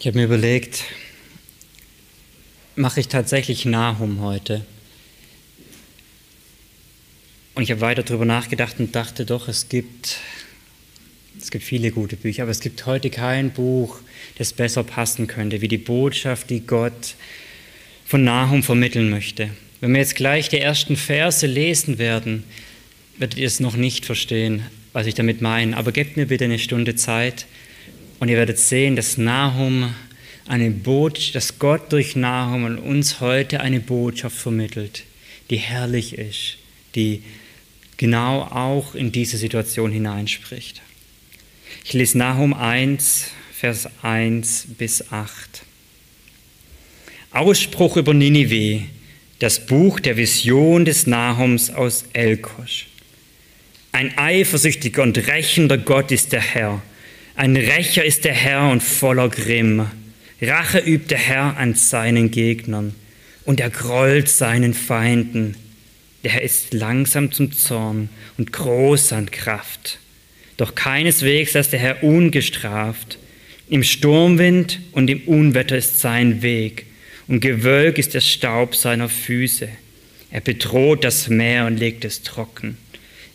Ich habe mir überlegt, mache ich tatsächlich Nahum heute? Und ich habe weiter darüber nachgedacht und dachte doch, es gibt, es gibt viele gute Bücher, aber es gibt heute kein Buch, das besser passen könnte, wie die Botschaft, die Gott von Nahum vermitteln möchte. Wenn wir jetzt gleich die ersten Verse lesen werden, werdet ihr es noch nicht verstehen, was ich damit meine. Aber gebt mir bitte eine Stunde Zeit und ihr werdet sehen, dass Nahum eine Botschaft, dass Gott durch Nahum an uns heute eine Botschaft vermittelt, die herrlich ist, die genau auch in diese Situation hineinspricht. Ich lese Nahum 1, Vers 1 bis 8. Ausspruch über Ninive, das Buch der Vision des Nahums aus Elkosch. Ein eifersüchtiger und rächender Gott ist der Herr. Ein Rächer ist der Herr und voller Grimm. Rache übt der Herr an seinen Gegnern und er grollt seinen Feinden. Der Herr ist langsam zum Zorn und groß an Kraft. Doch keineswegs lässt der Herr ungestraft. Im Sturmwind und im Unwetter ist sein Weg, und Gewölk ist der Staub seiner Füße. Er bedroht das Meer und legt es trocken.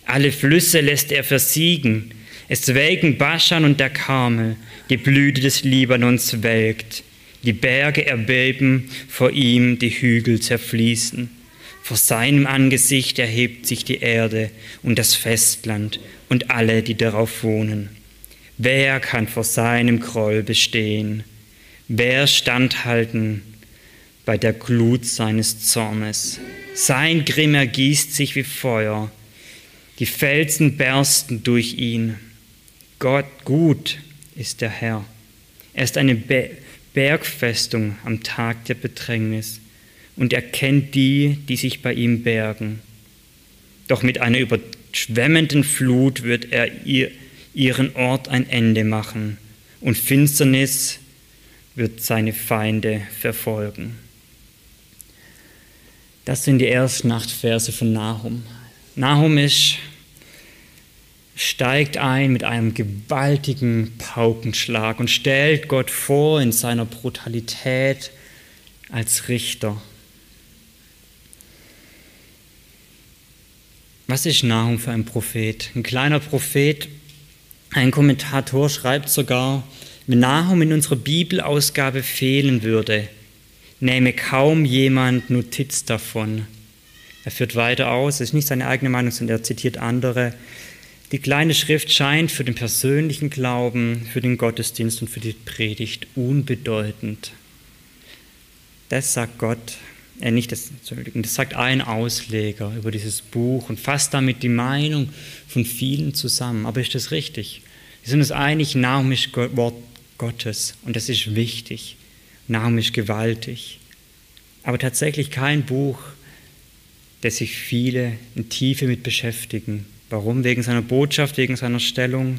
Alle Flüsse lässt er versiegen. Es welken Baschan und der Karmel, die Blüte des Libanons welkt. Die Berge erbeben, vor ihm die Hügel zerfließen. Vor seinem Angesicht erhebt sich die Erde und das Festland und alle, die darauf wohnen. Wer kann vor seinem Groll bestehen? Wer standhalten bei der Glut seines Zornes? Sein Grimm ergießt sich wie Feuer, die Felsen bersten durch ihn. Gott gut ist der Herr. Er ist eine Bergfestung am Tag der Bedrängnis und er kennt die, die sich bei ihm bergen. Doch mit einer überschwemmenden Flut wird er ihr, ihren Ort ein Ende machen und Finsternis wird seine Feinde verfolgen. Das sind die ersten acht Verse von Nahum. Nahum ist, steigt ein mit einem gewaltigen Paukenschlag und stellt Gott vor in seiner Brutalität als Richter. Was ist Nahum für ein Prophet? Ein kleiner Prophet, ein Kommentator schreibt sogar, wenn Nahum in unserer Bibelausgabe fehlen würde, nähme kaum jemand Notiz davon. Er führt weiter aus, es ist nicht seine eigene Meinung, sondern er zitiert andere. Die kleine Schrift scheint für den persönlichen Glauben, für den Gottesdienst und für die Predigt unbedeutend. Das sagt Gott äh, nicht das, das sagt ein Ausleger über dieses Buch und fasst damit die Meinung von vielen zusammen. Aber ist das richtig? Wir sind uns einig, Nahum ist Wort Gottes und das ist wichtig. Nahum ist gewaltig. Aber tatsächlich kein Buch, das sich viele in Tiefe mit beschäftigen. Warum? Wegen seiner Botschaft, wegen seiner Stellung,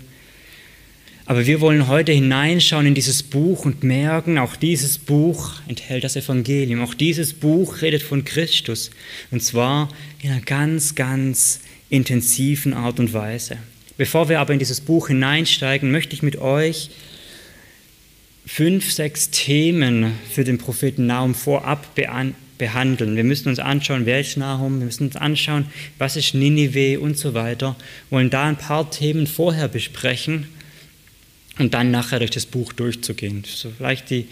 aber wir wollen heute hineinschauen in dieses Buch und merken, auch dieses Buch enthält das Evangelium. Auch dieses Buch redet von Christus. Und zwar in einer ganz, ganz intensiven Art und Weise. Bevor wir aber in dieses Buch hineinsteigen, möchte ich mit euch fünf, sechs Themen für den Propheten Nahum vorab behandeln. Wir müssen uns anschauen, wer ist Nahum, wir müssen uns anschauen, was ist Ninive und so weiter. Wir wollen da ein paar Themen vorher besprechen und dann nachher durch das Buch durchzugehen. So vielleicht die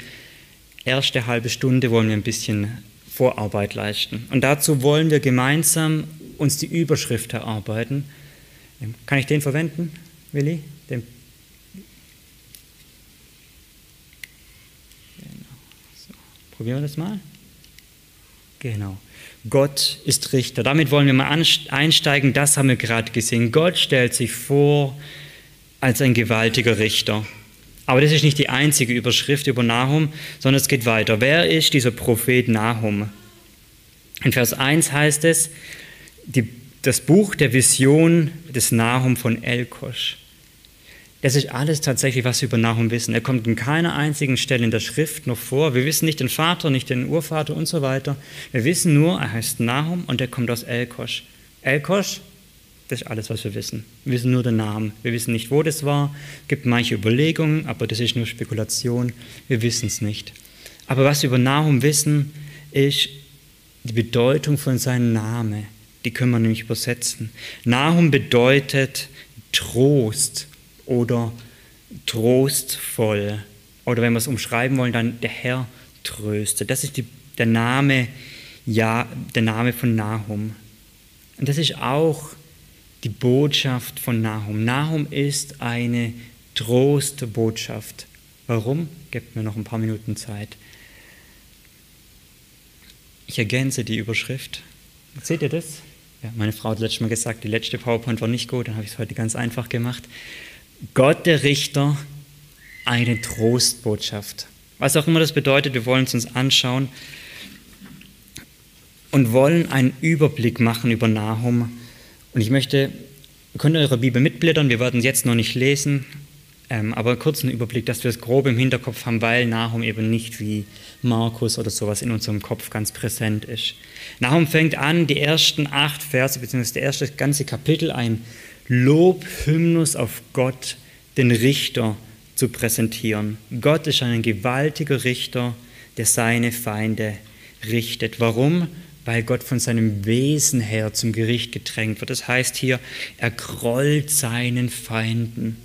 erste halbe Stunde wollen wir ein bisschen Vorarbeit leisten. Und dazu wollen wir gemeinsam uns die Überschrift erarbeiten. Kann ich den verwenden, Willi? Den genau. Probieren wir das mal. Genau. Gott ist Richter. Damit wollen wir mal einsteigen. Das haben wir gerade gesehen. Gott stellt sich vor als ein gewaltiger Richter. Aber das ist nicht die einzige Überschrift über Nahum, sondern es geht weiter. Wer ist dieser Prophet Nahum? In Vers 1 heißt es, die, das Buch der Vision des Nahum von Elkosch. Das ist alles tatsächlich, was wir über Nahum wissen. Er kommt in keiner einzigen Stelle in der Schrift noch vor. Wir wissen nicht den Vater, nicht den Urvater und so weiter. Wir wissen nur, er heißt Nahum und er kommt aus Elkosch. Elkosch, Das ist alles, was wir wissen. Wir wissen nur den Namen. Wir wissen nicht, wo das war. Es gibt manche Überlegungen, aber das ist nur Spekulation. Wir wissen es nicht. Aber was wir über Nahum wissen, ist die Bedeutung von seinem Namen. Die können wir nämlich übersetzen. Nahum bedeutet Trost oder trostvoll. Oder wenn wir es umschreiben wollen, dann der Herr tröstet. Das ist die, der, Name, ja, der Name von Nahum. Und das ist auch die Botschaft von Nahum. Nahum ist eine Trostbotschaft. Warum? Gebt mir noch ein paar Minuten Zeit. Ich ergänze die Überschrift. Seht ihr das? Ja, meine Frau hat letztes Mal gesagt, die letzte PowerPoint war nicht gut, dann habe ich es heute ganz einfach gemacht. Gott der Richter, eine Trostbotschaft. Was auch immer das bedeutet, wir wollen es uns anschauen und wollen einen Überblick machen über Nahum. Und ich möchte, ihr könnt eure Bibel mitblättern, wir werden es jetzt noch nicht lesen, ähm, aber einen kurzen Überblick, dass wir es grob im Hinterkopf haben, weil Nahum eben nicht wie Markus oder sowas in unserem Kopf ganz präsent ist. Nahum fängt an, die ersten acht Verse, beziehungsweise das erste ganze Kapitel, ein Lobhymnus auf Gott, den Richter, zu präsentieren. Gott ist ein gewaltiger Richter, der seine Feinde richtet. Warum? Weil Gott von seinem Wesen her zum Gericht gedrängt wird. Das heißt hier, er grollt seinen Feinden.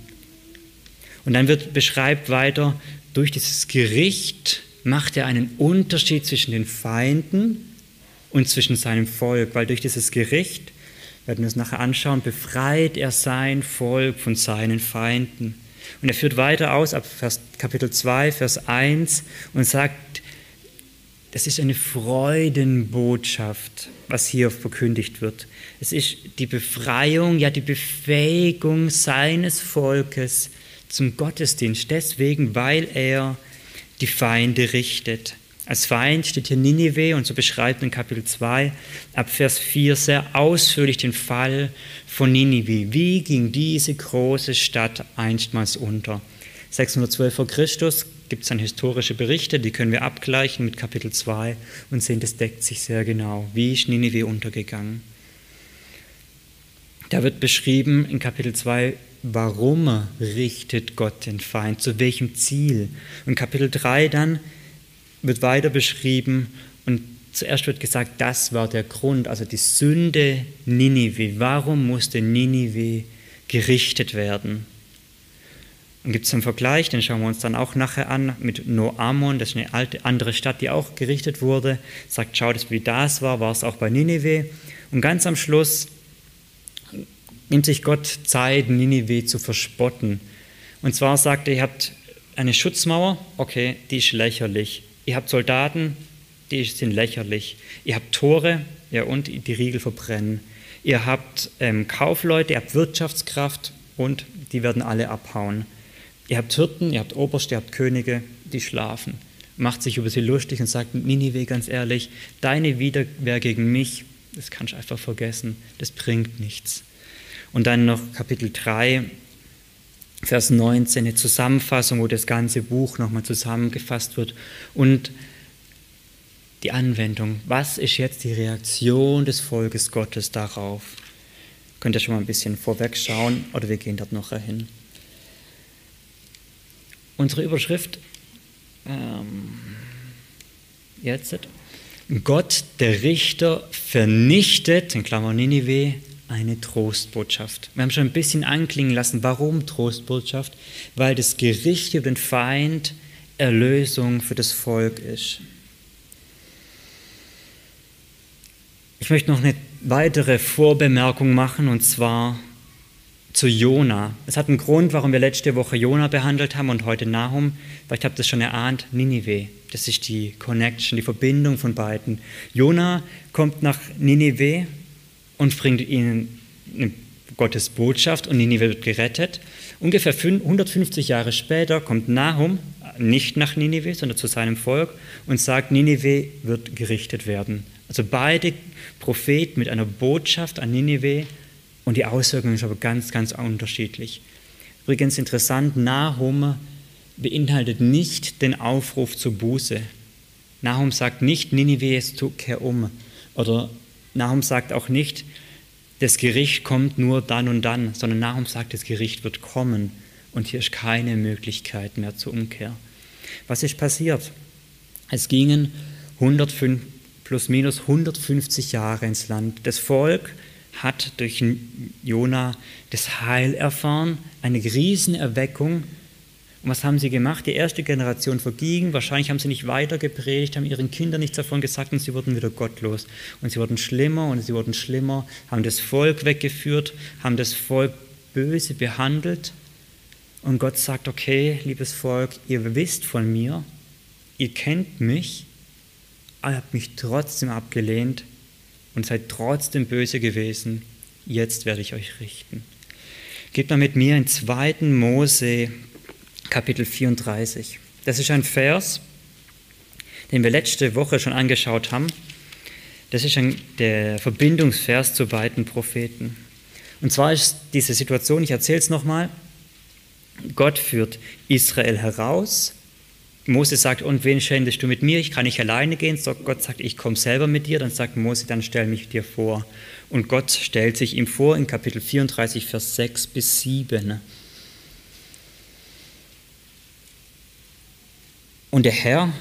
Und dann wird beschreibt weiter, durch dieses Gericht macht er einen Unterschied zwischen den Feinden und zwischen seinem Volk, weil durch dieses Gericht, werden wir es nachher anschauen, befreit er sein Volk von seinen Feinden. Und er führt weiter aus ab Vers, Kapitel 2, Vers 1 und sagt, das ist eine Freudenbotschaft, was hier verkündigt wird. Es ist die Befreiung, ja die Befähigung seines Volkes zum Gottesdienst, deswegen, weil er die Feinde richtet. Als Feind steht hier Ninive und so beschreibt in Kapitel 2 ab Vers 4 sehr ausführlich den Fall von Ninive. Wie ging diese große Stadt einstmals unter? 612 vor Christus gibt es dann historische Berichte, die können wir abgleichen mit Kapitel 2 und sehen, das deckt sich sehr genau. Wie ist Ninive untergegangen? Da wird beschrieben in Kapitel 2, warum richtet Gott den Feind, zu welchem Ziel. Und Kapitel 3 dann wird weiter beschrieben und zuerst wird gesagt, das war der Grund, also die Sünde Ninive. Warum musste Ninive gerichtet werden? Und gibt es einen Vergleich, den schauen wir uns dann auch nachher an, mit Noamon, das ist eine alte, andere Stadt, die auch gerichtet wurde. Sagt, schaut wie das war, war es auch bei Ninive. Und ganz am Schluss nimmt sich Gott Zeit, Ninive zu verspotten. Und zwar sagt er, ihr habt eine Schutzmauer, okay, die ist lächerlich. Ihr habt Soldaten, die sind lächerlich. Ihr habt Tore, ja, und die Riegel verbrennen. Ihr habt ähm, Kaufleute, ihr habt Wirtschaftskraft und die werden alle abhauen. Ihr habt Hirten, ihr habt Oberste, ihr habt Könige, die schlafen. Macht sich über sie lustig und sagt, Ninive, ganz ehrlich, deine Widerwehr gegen mich, das kannst du einfach vergessen, das bringt nichts. Und dann noch Kapitel 3, Vers 19, eine Zusammenfassung, wo das ganze Buch nochmal zusammengefasst wird. Und die Anwendung. Was ist jetzt die Reaktion des Volkes Gottes darauf? Könnt ihr schon mal ein bisschen vorweg schauen oder wir gehen dort noch hin. Unsere Überschrift ähm, jetzt. Gott, der Richter, vernichtet, in Klammern Ninive, eine Trostbotschaft. Wir haben schon ein bisschen anklingen lassen, warum Trostbotschaft? Weil das Gericht über den Feind Erlösung für das Volk ist. Ich möchte noch eine weitere Vorbemerkung machen und zwar zu Jona. Es hat einen Grund, warum wir letzte Woche Jona behandelt haben und heute Nahum. Vielleicht habt ihr es schon erahnt, Ninive. Das ist die Connection, die Verbindung von beiden. Jona kommt nach Ninive und bringt ihnen Gottes Botschaft und Ninive wird gerettet. Ungefähr 150 Jahre später kommt Nahum nicht nach Ninive, sondern zu seinem Volk und sagt, Ninive wird gerichtet werden. Also beide Propheten mit einer Botschaft an Ninive und die Auswirkungen sind aber ganz, ganz unterschiedlich. Übrigens interessant, Nahum beinhaltet nicht den Aufruf zur Buße. Nahum sagt nicht, Ninive, kehr um. Oder Nahum sagt auch nicht, das Gericht kommt nur dann und dann, sondern Nahum sagt, das Gericht wird kommen und hier ist keine Möglichkeit mehr zur Umkehr. Was ist passiert? Es gingen 105, plus minus 150 Jahre ins Land. Das Volk hat durch Jona das Heil erfahren, eine Riesenerweckung und was haben sie gemacht? Die erste Generation verging, wahrscheinlich haben sie nicht weiter gepredigt, haben ihren Kindern nichts davon gesagt und sie wurden wieder gottlos. Und sie wurden schlimmer und sie wurden schlimmer, haben das Volk weggeführt, haben das Volk böse behandelt. Und Gott sagt, okay, liebes Volk, ihr wisst von mir, ihr kennt mich, aber ihr habt mich trotzdem abgelehnt und seid trotzdem böse gewesen. Jetzt werde ich euch richten. Geht mal mit mir in 2. Mose Kapitel 34. Das ist ein Vers, den wir letzte Woche schon angeschaut haben. Das ist ein, der Verbindungsvers zu beiden Propheten. Und zwar ist diese Situation, ich erzähle es nochmal, Gott führt Israel heraus. Mose sagt, und wen schändest du mit mir? Ich kann nicht alleine gehen. So Gott sagt, ich komme selber mit dir. Dann sagt Mose, dann stell mich dir vor. Und Gott stellt sich ihm vor in Kapitel 34, Vers 6 bis 7. Und der Herr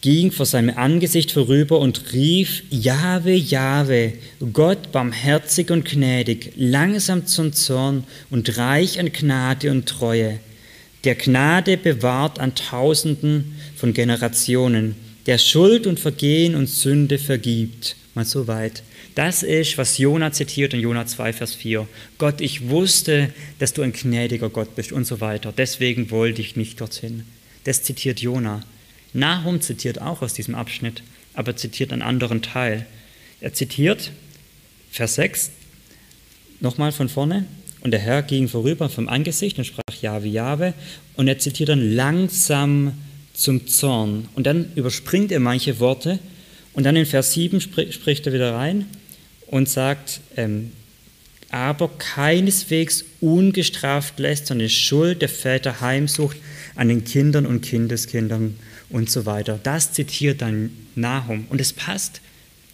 ging vor seinem Angesicht vorüber und rief, Jahwe, Jahwe, Gott barmherzig und gnädig, langsam zum Zorn und reich an Gnade und Treue, der Gnade bewahrt an Tausenden von Generationen, der Schuld und Vergehen und Sünde vergibt. Mal so weit. Das ist, was Jona zitiert in Jona 2, Vers 4. Gott, ich wusste, dass du ein gnädiger Gott bist und so weiter. Deswegen wollte ich nicht dorthin. Das zitiert Jona. Nahum zitiert auch aus diesem Abschnitt, aber zitiert einen anderen Teil. Er zitiert Vers 6, nochmal von vorne. Und der Herr ging vorüber vom Angesicht und sprach Jahwe, Jahwe. Und er zitiert dann langsam zum Zorn. Und dann überspringt er manche Worte. Und dann in Vers 7 spricht er wieder rein und sagt, ähm, aber keineswegs ungestraft lässt, sondern Schuld der Väter heimsucht an den Kindern und Kindeskindern und so weiter. Das zitiert dann Nahum und es passt.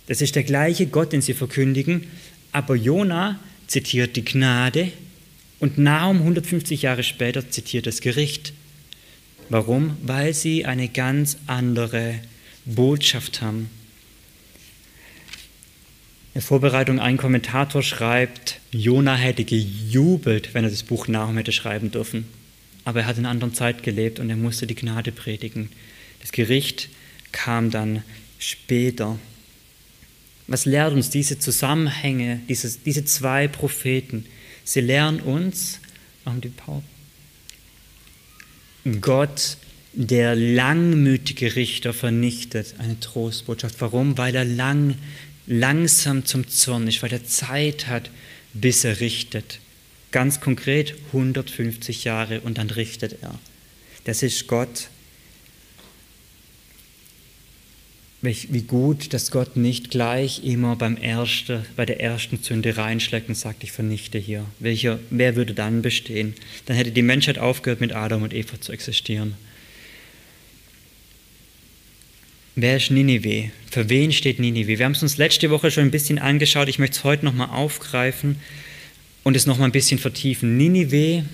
Das ist der gleiche Gott, den sie verkündigen, aber Jona zitiert die Gnade und Nahum 150 Jahre später zitiert das Gericht. Warum? Weil sie eine ganz andere Botschaft haben. In Vorbereitung ein Kommentator schreibt, Jona hätte gejubelt, wenn er das Buch Nahum hätte schreiben dürfen. Aber er hat in einer anderen Zeit gelebt und er musste die Gnade predigen. Das Gericht kam dann später. Was lehrt uns diese Zusammenhänge, diese, diese zwei Propheten? Sie lernen uns, machen die Pause, Gott, der langmütige Richter, vernichtet. Eine Trostbotschaft. Warum? Weil er lang, langsam zum Zorn ist, weil er Zeit hat, bis er richtet. Ganz konkret 150 Jahre und dann richtet er. Das ist Gott, wie gut, dass Gott nicht gleich immer beim erste, bei der ersten Sünde reinschlägt und sagt, ich vernichte hier. Welcher, wer würde dann bestehen? Dann hätte die Menschheit aufgehört, mit Adam und Eva zu existieren. Wer ist Ninive? Für wen steht Ninive? Wir haben es uns letzte Woche schon ein bisschen angeschaut. Ich möchte es heute nochmal aufgreifen und es nochmal ein bisschen vertiefen. Ninive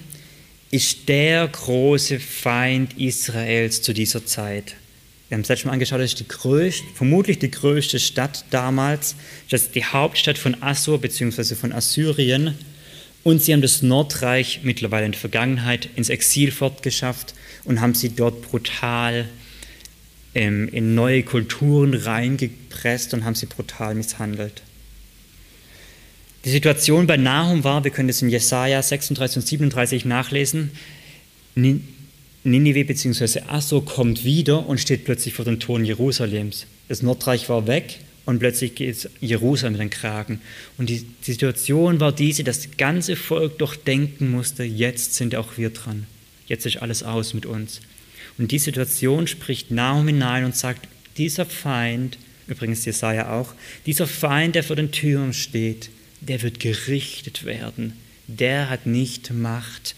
ist der große Feind Israels zu dieser Zeit. Wir haben es letztes Mal angeschaut, das ist die größte, vermutlich die größte Stadt damals. Das ist die Hauptstadt von Assur bzw. von Assyrien. Und sie haben das Nordreich mittlerweile in der Vergangenheit ins Exil fortgeschafft und haben sie dort brutal ähm, in neue Kulturen reingepresst und haben sie brutal misshandelt. Die Situation bei Nahum war, wir können das in Jesaja 36 und 37 nachlesen, Ninive bzw. Assur kommt wieder und steht plötzlich vor den Toren Jerusalems. Das Nordreich war weg und plötzlich geht Jerusalem in den Kragen. Und die Situation war diese, dass das ganze Volk doch denken musste, jetzt sind auch wir dran. Jetzt ist alles aus mit uns. Und die Situation spricht Nahum hinein und sagt, dieser Feind, übrigens Jesaja auch, dieser Feind, der vor den Türen steht, der wird gerichtet werden. Der hat nicht Macht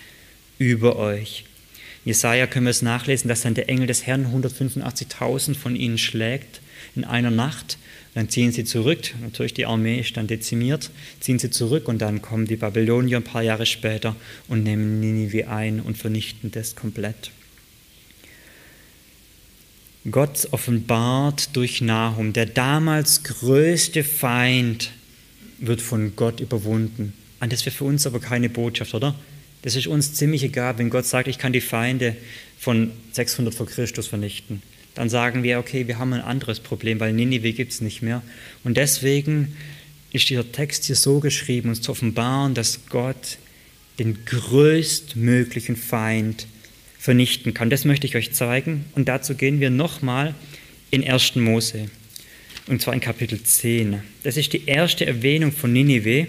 über euch. Jesaja können wir es nachlesen, dass dann der Engel des Herrn 185.000 von ihnen schlägt. in einer Nacht. Dann ziehen sie zurück, natürlich die Armee ist dann dezimiert, ziehen sie zurück und dann kommen die Babylonier ein paar Jahre später und nehmen Ninive ein und vernichten das komplett. Gott offenbart durch Nahum, der damals größte Feind wird von Gott überwunden. Und das wäre für uns aber keine Botschaft, oder? Das ist uns ziemlich egal, wenn Gott sagt, ich kann die Feinde von 600 vor Christus vernichten dann sagen wir, okay, wir haben ein anderes Problem, weil Ninive gibt es nicht mehr. Und deswegen ist dieser Text hier so geschrieben, uns zu offenbaren, dass Gott den größtmöglichen Feind vernichten kann. Das möchte ich euch zeigen. Und dazu gehen wir nochmal in 1. Mose. Und zwar in Kapitel 10. Das ist die erste Erwähnung von Ninive.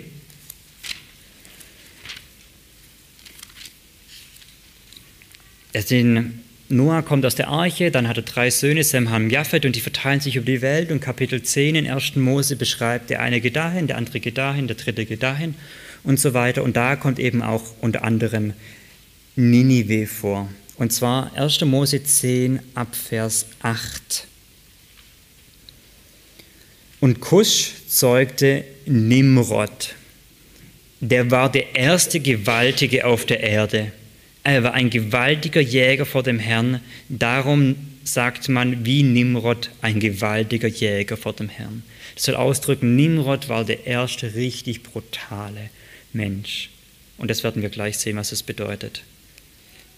Noah kommt aus der Arche, dann hat er drei Söhne, Sem, Ham, Japhet, und die verteilen sich über die Welt. Und Kapitel 10 in 1. Mose beschreibt, der eine geht dahin, der andere geht dahin, der dritte geht dahin und so weiter. Und da kommt eben auch unter anderem Ninive vor. Und zwar 1. Mose 10 ab Vers 8. Und Kusch zeugte Nimrod. Der war der erste Gewaltige auf der Erde. Er war ein gewaltiger Jäger vor dem Herrn. Darum sagt man wie Nimrod ein gewaltiger Jäger vor dem Herrn. Das soll ausdrücken, Nimrod war der erste richtig brutale Mensch. Und das werden wir gleich sehen, was es bedeutet.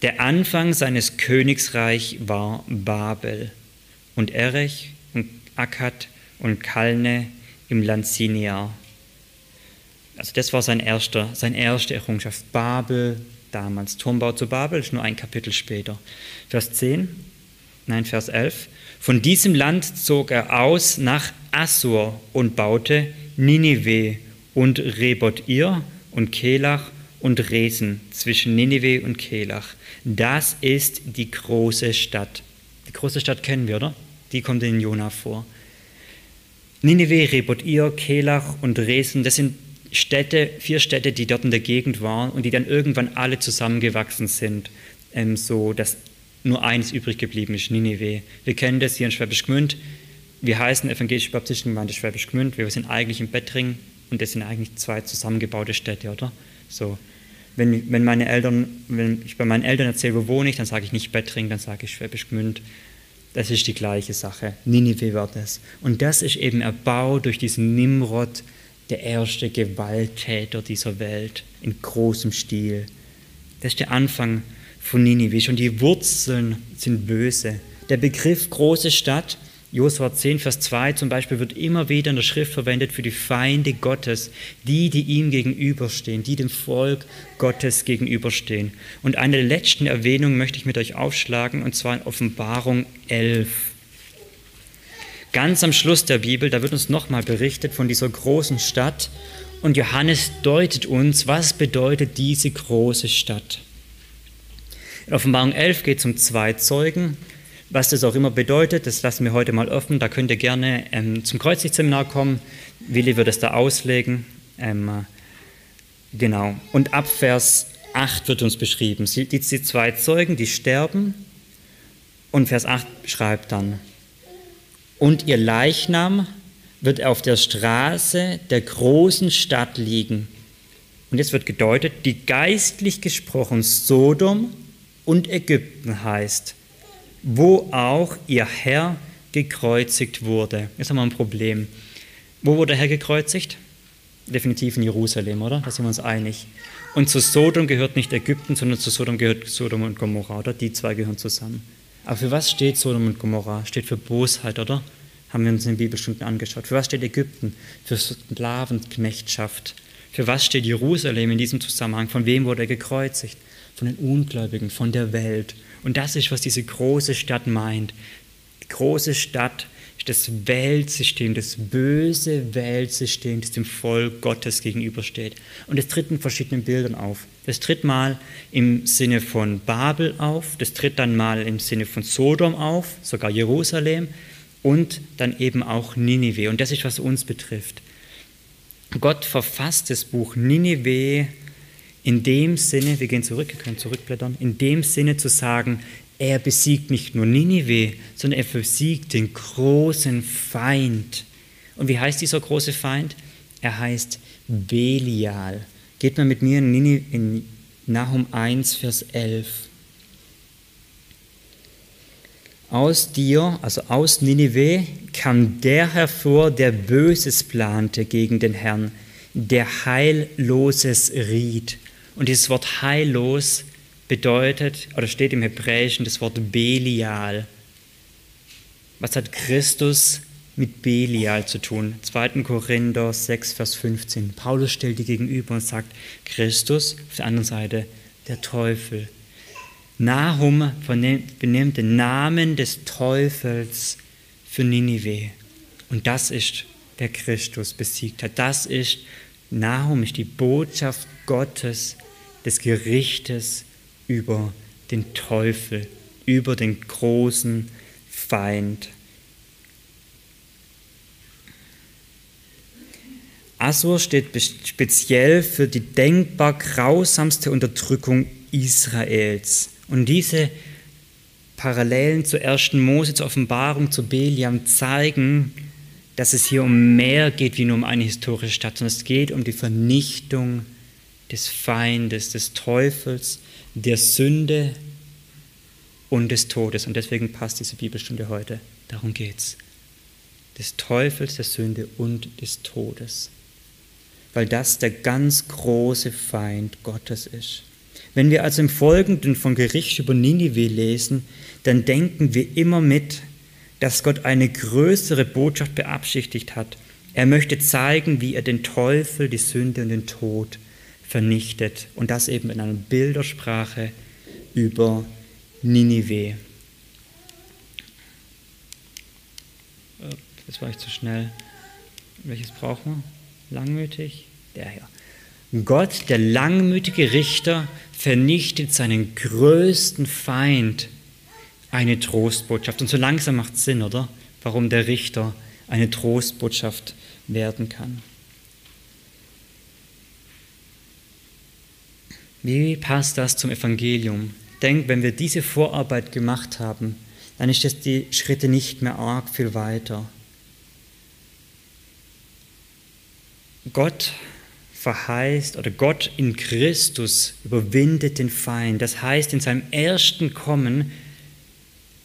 Der Anfang seines Königsreich war Babel und Erech und Akkad und Kalne im Land Sinjar. Also das war sein erster, seine erste Errungenschaft. Babel, damals. Turmbau zu Babel ist nur ein Kapitel später. Vers 10, nein, Vers 11. Von diesem Land zog er aus nach Assur und baute Ninive und Rebot-Ir und Kelach und Resen zwischen Ninive und Kelach. Das ist die große Stadt. Die große Stadt kennen wir, oder? Die kommt in Jona vor. Ninive, Rebot-Ir, Kelach und Resen, das sind Städte, vier Städte, die dort in der Gegend waren und die dann irgendwann alle zusammengewachsen sind, ähm, so dass nur eins übrig geblieben ist, Ninive. Wir kennen das hier in Schwäbisch Gmünd. Wir heißen Evangelische Baptistengemeinde Schwäbisch Gmünd. Wir sind eigentlich im Bettring und das sind eigentlich zwei zusammengebaute Städte, oder? So. Wenn, wenn meine Eltern, wenn ich bei meinen Eltern erzähle, wo wohne ich, dann sage ich nicht Bettring, dann sage ich Schwäbisch Gmünd. Das ist die gleiche Sache. Ninive war das. Und das ist eben erbaut durch diesen Nimrod, der erste Gewalttäter dieser Welt in großem Stil. Das ist der Anfang von Ninive. Schon die Wurzeln sind böse. Der Begriff große Stadt, Josua 10, Vers 2 zum Beispiel, wird immer wieder in der Schrift verwendet für die Feinde Gottes, die, die ihm gegenüberstehen, die dem Volk Gottes gegenüberstehen. Und eine letzten Erwähnung möchte ich mit euch aufschlagen, und zwar in Offenbarung 11. Ganz am Schluss der Bibel, da wird uns nochmal berichtet von dieser großen Stadt und Johannes deutet uns, was bedeutet diese große Stadt. In Offenbarung 11 geht es um zwei Zeugen. Was das auch immer bedeutet, das lassen wir heute mal offen. Da könnt ihr gerne ähm, zum Kreuzigsseminar kommen. Willi wird es da auslegen. Ähm, äh, genau. Und ab Vers 8 wird uns beschrieben, die, die zwei Zeugen, die sterben. Und Vers 8 schreibt dann, und ihr Leichnam wird auf der Straße der großen Stadt liegen. Und jetzt wird gedeutet, die geistlich gesprochen Sodom und Ägypten heißt, wo auch ihr Herr gekreuzigt wurde. Jetzt haben wir ein Problem. Wo wurde der Herr gekreuzigt? Definitiv in Jerusalem, oder? Da sind wir uns einig. Und zu Sodom gehört nicht Ägypten, sondern zu Sodom gehört Sodom und Gomorra, oder? Die zwei gehören zusammen. Aber für was steht Sodom und Gomorra? Steht für Bosheit, oder? Haben wir uns in den Bibelstunden angeschaut. Für was steht Ägypten? Für Sklavenknechtschaft. Für was steht Jerusalem in diesem Zusammenhang? Von wem wurde er gekreuzigt? Von den Ungläubigen, von der Welt. Und das ist, was diese große Stadt meint. Die große Stadt ist das Weltsystem, das böse Weltsystem, das dem Volk Gottes gegenübersteht. Und es tritt in verschiedenen Bildern auf. Das tritt mal im Sinne von Babel auf, das tritt dann mal im Sinne von Sodom auf, sogar Jerusalem und dann eben auch Ninive. Und das ist, was uns betrifft. Gott verfasst das Buch Ninive in dem Sinne, wir gehen zurück, wir können zurückblättern, in dem Sinne zu sagen, Er besiegt nicht nur Ninive, sondern er besiegt den großen Feind. Und wie heißt dieser große Feind? Er heißt Belial. Geht mal mit mir in, Nahum 1, Vers 11. Aus dir, also aus Ninive, kam der hervor, der Böses plante gegen den Herrn, der Heilloses riet. Und dieses Wort heillos bedeutet, oder steht im Hebräischen das Wort Belial. Was hat Christus mit Belial zu tun? 2. Korinther 6, Vers 15. Paulus stellt die gegenüber und sagt, Christus, auf der anderen Seite der Teufel. Nahum benimmt den Namen des Teufels für Ninive. Und das ist, wer Christus besiegt hat. Das ist, Nahum ist die Botschaft Gottes des Gerichtes über den Teufel, über den großen Feind. Assur steht speziell für die denkbar grausamste Unterdrückung Israels. Und diese Parallelen zur ersten Mose, zur Offenbarung, zu Beliam zeigen, dass es hier um mehr geht wie nur um eine historische Stadt, sondern es geht um die Vernichtung des Feindes, des Teufels, der Sünde und des Todes. Und deswegen passt diese Bibelstunde heute. Darum geht's. Des Teufels, der Sünde und des Todes. Weil das der ganz große Feind Gottes ist. Wenn wir also im Folgenden von Gericht über Ninive lesen, dann denken wir immer mit, dass Gott eine größere Botschaft beabsichtigt hat. Er möchte zeigen, wie er den Teufel, die Sünde und den Tod vernichtet. Und das eben in einer Bildersprache über Ninive. Das war ich zu schnell. Welches brauchen wir? Langmütig? Der hier. Gott, der langmütige Richter, vernichtet seinen größten Feind, eine Trostbotschaft. Und so langsam macht es Sinn, oder? Warum der Richter eine Trostbotschaft werden kann. Wie passt das zum Evangelium? Denk, wenn wir diese Vorarbeit gemacht haben, dann ist das die Schritte nicht mehr arg viel weiter. Gott verheißt oder Gott in Christus überwindet den Feind. Das heißt, in seinem ersten Kommen,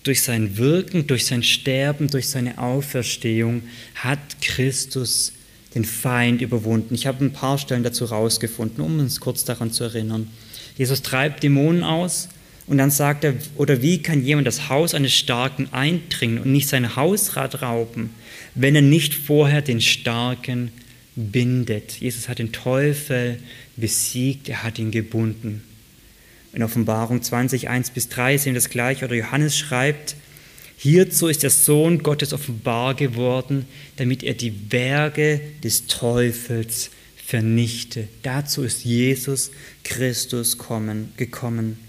durch sein Wirken, durch sein Sterben, durch seine Auferstehung, hat Christus den Feind überwunden. Ich habe ein paar Stellen dazu rausgefunden, um uns kurz daran zu erinnern. Jesus treibt Dämonen aus und dann sagt er, oder wie kann jemand das Haus eines Starken eindringen und nicht sein Hausrat rauben, wenn er nicht vorher den Starken bindet. Jesus hat den Teufel besiegt, er hat ihn gebunden. In Offenbarung 20, 1 bis 3 sehen wir das gleich, oder Johannes schreibt, Hierzu ist der Sohn Gottes offenbar geworden, damit er die Werke des Teufels vernichte. Dazu ist Jesus Christus kommen, gekommen.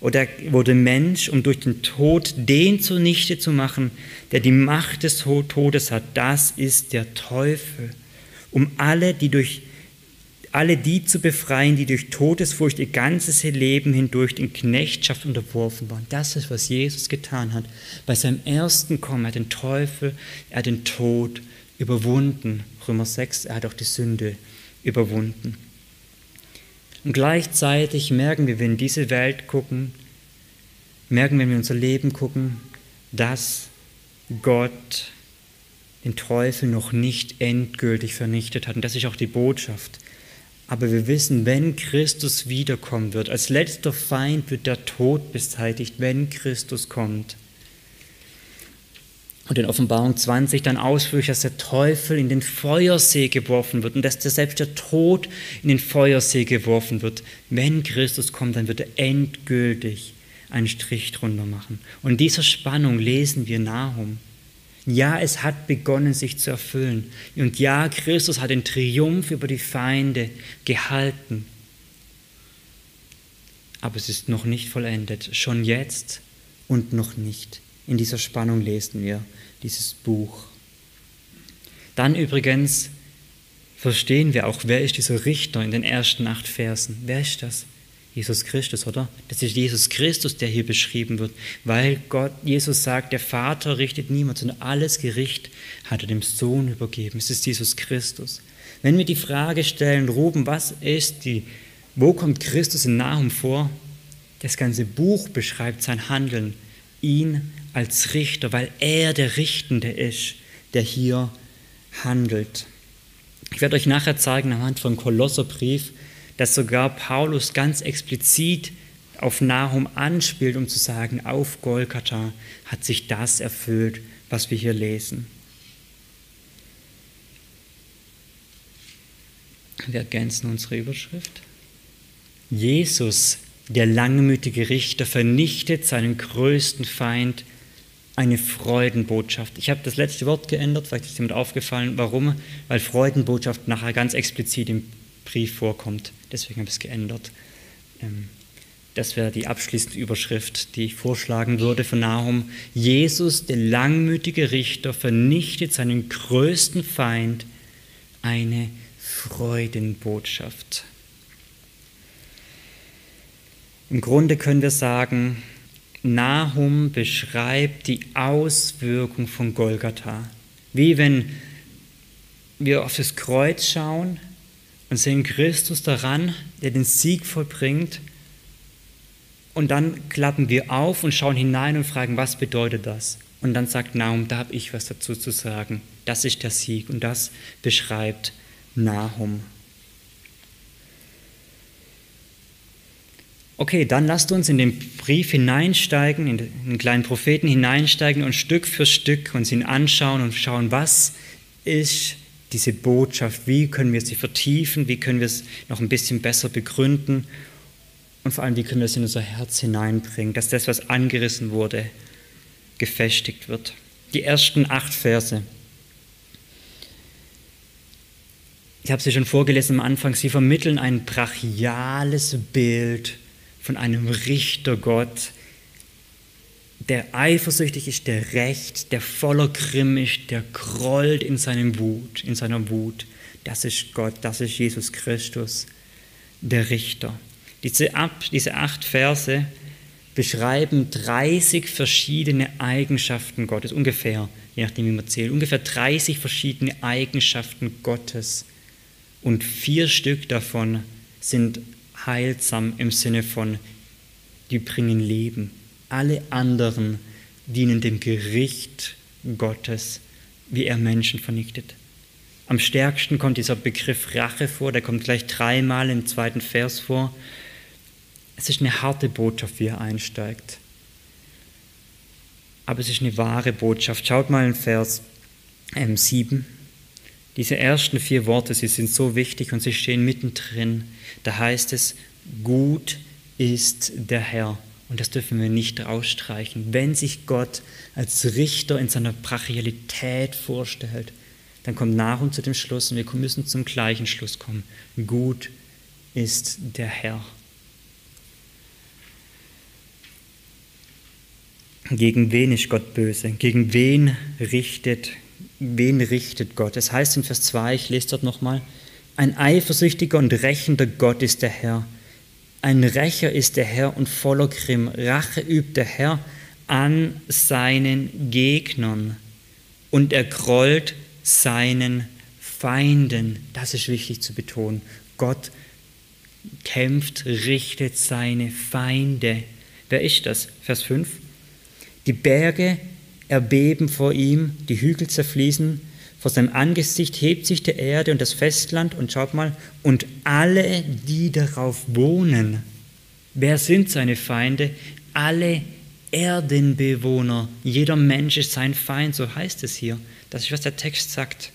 Oder wurde Mensch, um durch den Tod den zunichte zu machen, der die Macht des Todes hat. Das ist der Teufel um alle, die durch alle die zu befreien, die durch Todesfurcht ihr ganzes Leben hindurch in Knechtschaft unterworfen waren. Das ist, was Jesus getan hat. Bei seinem ersten Kommen, er hat den Teufel, er hat den Tod überwunden. Römer 6, er hat auch die Sünde überwunden. Und gleichzeitig merken wir, wenn wir in diese Welt gucken, merken, wenn wir unser Leben gucken, dass Gott den Teufel noch nicht endgültig vernichtet hat. Und das ist auch die Botschaft. Aber wir wissen, wenn Christus wiederkommen wird, als letzter Feind wird der Tod beseitigt, wenn Christus kommt. Und in Offenbarung 20 dann ausführlich, dass der Teufel in den Feuersee geworfen wird und dass der selbst der Tod in den Feuersee geworfen wird. Wenn Christus kommt, dann wird er endgültig einen Strich drunter machen. Und dieser Spannung lesen wir Nahum. Ja, es hat begonnen, sich zu erfüllen. Und ja, Christus hat den Triumph über die Feinde gehalten. Aber es ist noch nicht vollendet. Schon jetzt und noch nicht. In dieser Spannung lesen wir dieses Buch. Dann übrigens verstehen wir auch, wer ist dieser Richter in den ersten acht Versen? Wer ist das? Jesus Christus, oder? Das ist Jesus Christus, der hier beschrieben wird, weil Gott, Jesus sagt, der Vater richtet niemand, sondern alles Gericht hat er dem Sohn übergeben. Es ist Jesus Christus. Wenn wir die Frage stellen, Ruben, was ist die, wo kommt Christus in Nahum vor? Das ganze Buch beschreibt sein Handeln, ihn als Richter, weil er der Richtende ist, der hier handelt. Ich werde euch nachher zeigen, anhand vom Kolosserbrief, dass sogar Paulus ganz explizit auf Nahum anspielt, um zu sagen, auf Golgatha hat sich das erfüllt, was wir hier lesen. Wir ergänzen unsere Überschrift. Jesus, der langmütige Richter, vernichtet seinen größten Feind, eine Freudenbotschaft. Ich habe das letzte Wort geändert, vielleicht ist jemand aufgefallen. Warum? Weil Freudenbotschaft nachher ganz explizit im Brief vorkommt. Deswegen habe ich es geändert. Ähm, das wäre die abschließende Überschrift, die ich vorschlagen würde von Nahum. Jesus, der langmütige Richter, vernichtet seinen größten Feind, eine Freudenbotschaft. Im Grunde können wir sagen, Nahum beschreibt die Auswirkung von Golgatha. Wie wenn wir auf das Kreuz schauen und sehen Christus daran, der den Sieg vollbringt. Und dann klappen wir auf und schauen hinein und fragen, was bedeutet das? Und dann sagt Nahum, da habe ich was dazu zu sagen. Das ist der Sieg und das beschreibt Nahum. Okay, dann lasst uns in den Brief hineinsteigen, in den kleinen Propheten hineinsteigen und Stück für Stück uns ihn anschauen und schauen, was ist diese Botschaft, wie können wir sie vertiefen, wie können wir es noch ein bisschen besser begründen und vor allem, wie können wir es in unser Herz hineinbringen, dass das, was angerissen wurde, gefestigt wird. Die ersten acht Verse. Ich habe sie schon vorgelesen am Anfang. Sie vermitteln ein brachiales Bild von einem Richtergott, der eifersüchtig ist, der recht, der voller Grimm ist, der grollt in, seinem Wut, in seiner Wut. Das ist Gott, das ist Jesus Christus, der Richter. Diese, ab, diese acht Verse beschreiben 30 verschiedene Eigenschaften Gottes, ungefähr, je nachdem wie man zählt, ungefähr 30 verschiedene Eigenschaften Gottes. Und vier Stück davon sind heilsam im Sinne von, die bringen Leben, alle anderen dienen dem Gericht Gottes, wie er Menschen vernichtet. Am stärksten kommt dieser Begriff Rache vor, der kommt gleich dreimal im zweiten Vers vor. Es ist eine harte Botschaft, wie er einsteigt. Aber es ist eine wahre Botschaft. Schaut mal in Vers 7. Diese ersten vier Worte, sie sind so wichtig und sie stehen mittendrin. Da heißt es, gut ist der Herr. Und das dürfen wir nicht rausstreichen. Wenn sich Gott als Richter in seiner Brachialität vorstellt, dann kommt Nahrung zu dem Schluss und wir müssen zum gleichen Schluss kommen. Gut ist der Herr. Gegen wen ist Gott böse? Gegen wen richtet, wen richtet Gott? Es heißt in Vers 2, ich lese dort nochmal, ein eifersüchtiger und rächender Gott ist der Herr ein Rächer ist der Herr und voller Grimm. Rache übt der Herr an seinen Gegnern und er grollt seinen Feinden. Das ist wichtig zu betonen. Gott kämpft, richtet seine Feinde. Wer ist das? Vers 5. Die Berge erbeben vor ihm, die Hügel zerfließen, vor seinem Angesicht hebt sich der Erde und das Festland und schaut mal, und alle, die darauf wohnen. Wer sind seine Feinde? Alle Erdenbewohner. Jeder Mensch ist sein Feind, so heißt es hier. Das ist, was der Text sagt.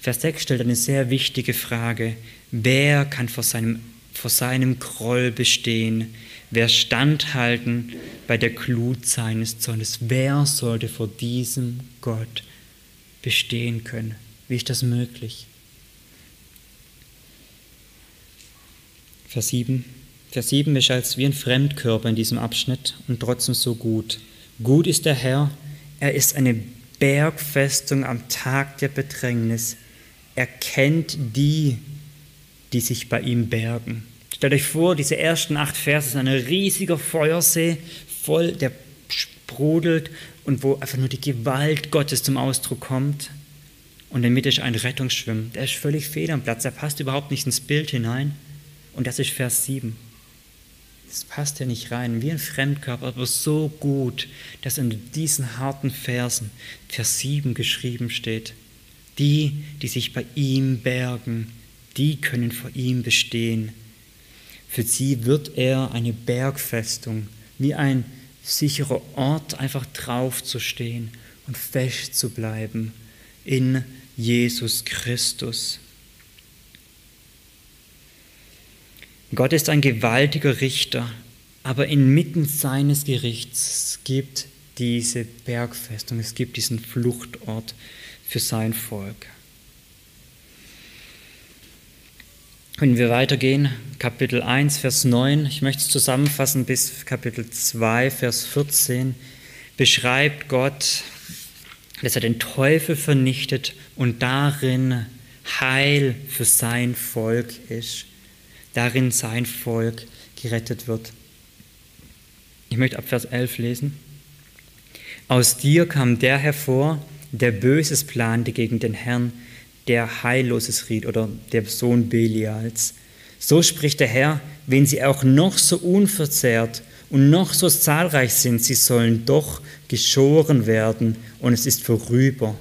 Vers 6 stellt eine sehr wichtige Frage. Wer kann vor seinem, vor seinem Groll bestehen? Wer standhalten bei der Glut seines Zornes? Wer sollte vor diesem Gott bestehen können. Wie ist das möglich? Vers 7. Vers 7 ist als wie ein Fremdkörper in diesem Abschnitt und trotzdem so gut. Gut ist der Herr, er ist eine Bergfestung am Tag der Bedrängnis. Er kennt die, die sich bei ihm bergen. Stellt euch vor, diese ersten acht Verse sind ein riesiger Feuersee, voll, der sprudelt und wo einfach nur die Gewalt Gottes zum Ausdruck kommt. Und in der Mitte ist ein Rettungsschwimmen. Der ist völlig fehl am Platz, der passt überhaupt nicht ins Bild hinein. Und das ist Vers 7. Das passt ja nicht rein, wie ein Fremdkörper, aber so gut, dass in diesen harten Versen Vers 7 geschrieben steht. Die, die sich bei ihm bergen, die können vor ihm bestehen. Für sie wird er eine Bergfestung, wie ein sicherer Ort, einfach drauf zu stehen und fest zu bleiben in Jesus Christus. Gott ist ein gewaltiger Richter, aber inmitten seines Gerichts gibt diese Bergfestung, es gibt diesen Fluchtort für sein Volk. Können wir weitergehen? Kapitel 1, Vers 9. Ich möchte es zusammenfassen bis Kapitel 2, Vers 14. Beschreibt Gott, dass er den Teufel vernichtet und darin Heil für sein Volk ist. Darin sein Volk gerettet wird. Ich möchte ab Vers 11 lesen. Aus dir kam der hervor, der Böses plante gegen den Herrn, der Heilloses riet oder der Sohn Belials. So spricht der Herr, wenn sie auch noch so unverzehrt und noch so zahlreich sind, sie sollen doch geschoren werden und es ist vorüber.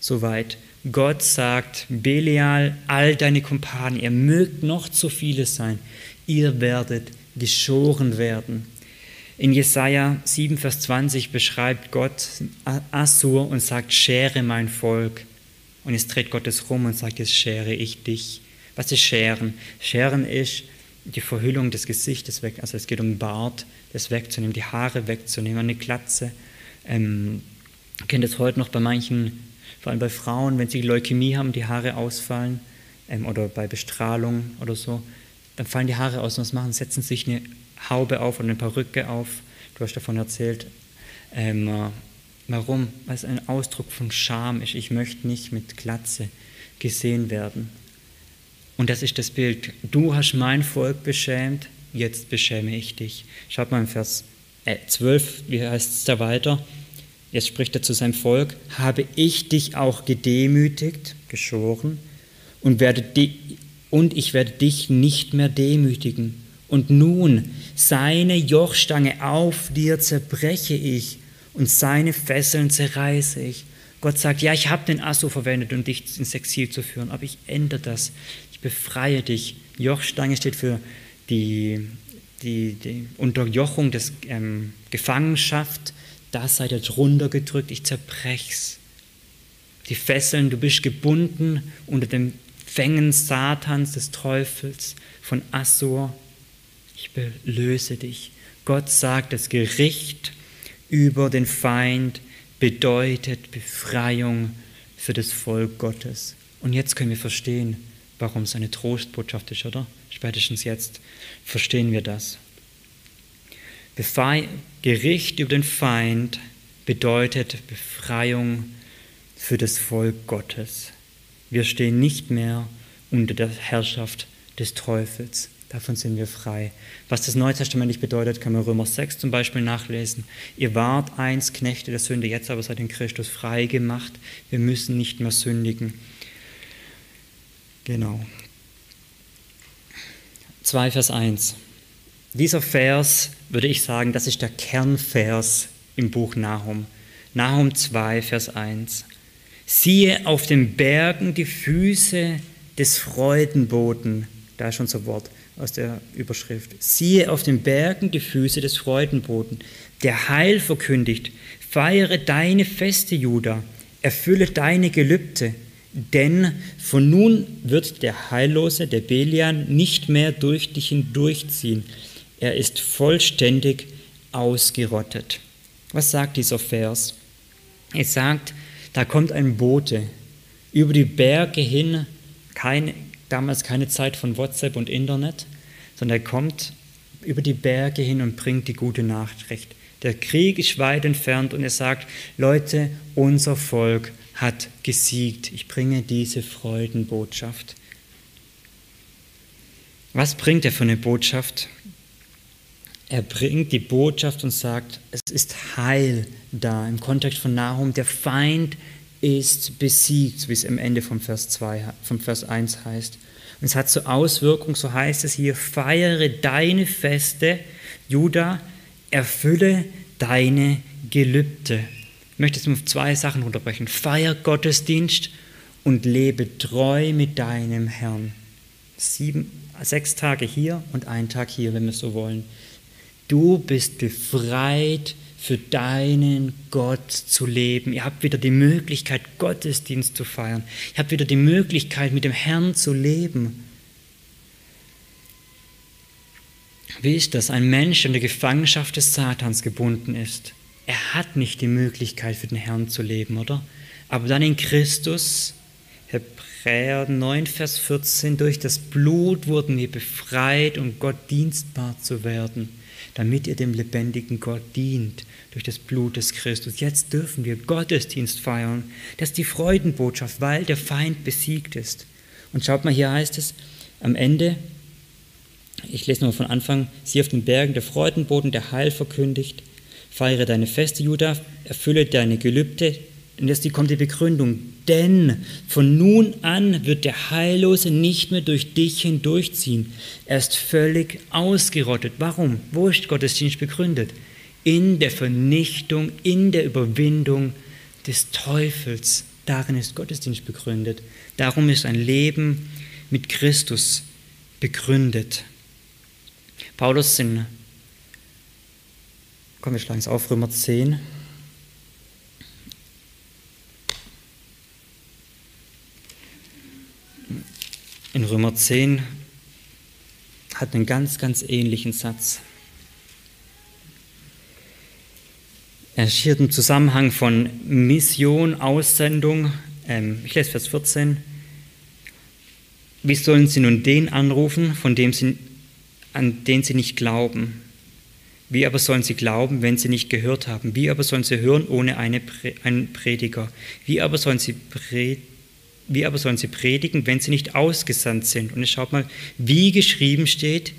Soweit. Gott sagt, Belial, all deine Kumpanen, ihr mögt noch zu viele sein, ihr werdet geschoren werden. In Jesaja 7, Vers 20 beschreibt Gott Assur und sagt, schere mein Volk. Und jetzt dreht Gott es rum und sagt, jetzt schere ich dich. Was ist Scheren? Scheren ist die Verhüllung des Gesichtes weg. Also es geht um Bart, das wegzunehmen, die Haare wegzunehmen, eine Glatze. Ähm, ich kenne das heute noch bei manchen, vor allem bei Frauen, wenn sie Leukämie haben, die Haare ausfallen ähm, oder bei Bestrahlung oder so, dann fallen die Haare aus und was machen? Setzen sich eine Haube auf oder eine Perücke auf. Du hast davon erzählt. Ähm, Warum? Weil es ein Ausdruck von Scham ist. Ich möchte nicht mit Glatze gesehen werden. Und das ist das Bild. Du hast mein Volk beschämt, jetzt beschäme ich dich. Schaut mal im Vers 12, äh, wie heißt es da weiter? Jetzt spricht er zu seinem Volk, habe ich dich auch gedemütigt, geschoren, und, werde di und ich werde dich nicht mehr demütigen. Und nun, seine Jochstange auf dir zerbreche ich und seine Fesseln zerreiße ich. Gott sagt, ja, ich habe den Asso verwendet, um dich ins Exil zu führen, aber ich ändere das. Ich befreie dich. Jochstange steht für die, die, die Unterjochung des ähm, Gefangenschaft. Da seid ihr drunter gedrückt, ich zerbrech's. Die Fesseln, du bist gebunden unter dem Fängen Satans, des Teufels, von Assur. Ich belöse dich. Gott sagt, das Gericht über den Feind bedeutet Befreiung für das Volk Gottes. Und jetzt können wir verstehen, warum es eine Trostbotschaft ist, oder? Spätestens jetzt verstehen wir das. Befei Gericht über den Feind bedeutet Befreiung für das Volk Gottes. Wir stehen nicht mehr unter der Herrschaft des Teufels. Davon sind wir frei. Was das Neutestamentlich bedeutet, kann man Römer 6 zum Beispiel nachlesen. Ihr wart einst Knechte der Sünde, jetzt aber seid in Christus frei gemacht. Wir müssen nicht mehr sündigen. Genau. 2 Vers 1. Dieser Vers, würde ich sagen, das ist der Kernvers im Buch Nahum. Nahum 2, Vers 1. Siehe auf den Bergen die Füße des Freudenboten, da ist unser Wort, aus der Überschrift. Siehe auf den Bergen die Füße des Freudenboten, der Heil verkündigt. Feiere deine Feste, Juda, erfülle deine Gelübde, denn von nun wird der Heillose, der Belian, nicht mehr durch dich hindurchziehen. Er ist vollständig ausgerottet. Was sagt dieser Vers? Es sagt, da kommt ein Bote über die Berge hin, keine, damals keine Zeit von WhatsApp und Internet, sondern er kommt über die Berge hin und bringt die gute Nachricht. Der Krieg ist weit entfernt und er sagt, Leute, unser Volk hat gesiegt. Ich bringe diese Freudenbotschaft. Was bringt er für eine Botschaft? Er bringt die Botschaft und sagt, es ist Heil da. Im Kontext von Nahum, der Feind ist besiegt, wie es am Ende vom Vers, 2, vom Vers 1 heißt. Und es hat zur Auswirkung, so heißt es hier, feiere deine Feste, Judah, erfülle deine Gelübde. Ich möchte es auf zwei Sachen unterbrechen. Feier Gottesdienst und lebe treu mit deinem Herrn. Sieben, sechs Tage hier und ein Tag hier, wenn wir so wollen. Du bist befreit, für deinen Gott zu leben. Ihr habt wieder die Möglichkeit, Gottesdienst zu feiern. Ihr habt wieder die Möglichkeit, mit dem Herrn zu leben. Wie ist das? Ein Mensch, in der Gefangenschaft des Satans gebunden ist. Er hat nicht die Möglichkeit, für den Herrn zu leben, oder? Aber dann in Christus Hebräer 9, Vers 14, durch das Blut wurden wir befreit, um Gott dienstbar zu werden, damit ihr dem lebendigen Gott dient, durch das Blut des Christus. Jetzt dürfen wir Gottesdienst feiern. Das ist die Freudenbotschaft, weil der Feind besiegt ist. Und schaut mal, hier heißt es am Ende, ich lese nochmal von Anfang, sie auf den Bergen der Freudenboten der Heil verkündigt, feiere deine Feste, Judah, erfülle deine Gelübde, und jetzt kommt die Begründung. Denn von nun an wird der Heillose nicht mehr durch dich hindurchziehen. Er ist völlig ausgerottet. Warum? Wo ist Gottesdienst begründet? In der Vernichtung, in der Überwindung des Teufels. Darin ist Gottesdienst begründet. Darum ist ein Leben mit Christus begründet. Paulus in, komm, wir schlagen es auf, Römer 10. in Römer 10 hat einen ganz, ganz ähnlichen Satz. Er steht im Zusammenhang von Mission, Aussendung. Ähm, ich lese Vers 14. Wie sollen sie nun den anrufen, von dem sie, an den sie nicht glauben? Wie aber sollen sie glauben, wenn sie nicht gehört haben? Wie aber sollen sie hören ohne eine, einen Prediger? Wie aber sollen sie predigen? Wie aber sollen sie predigen, wenn sie nicht ausgesandt sind? Und jetzt schaut mal, wie geschrieben steht,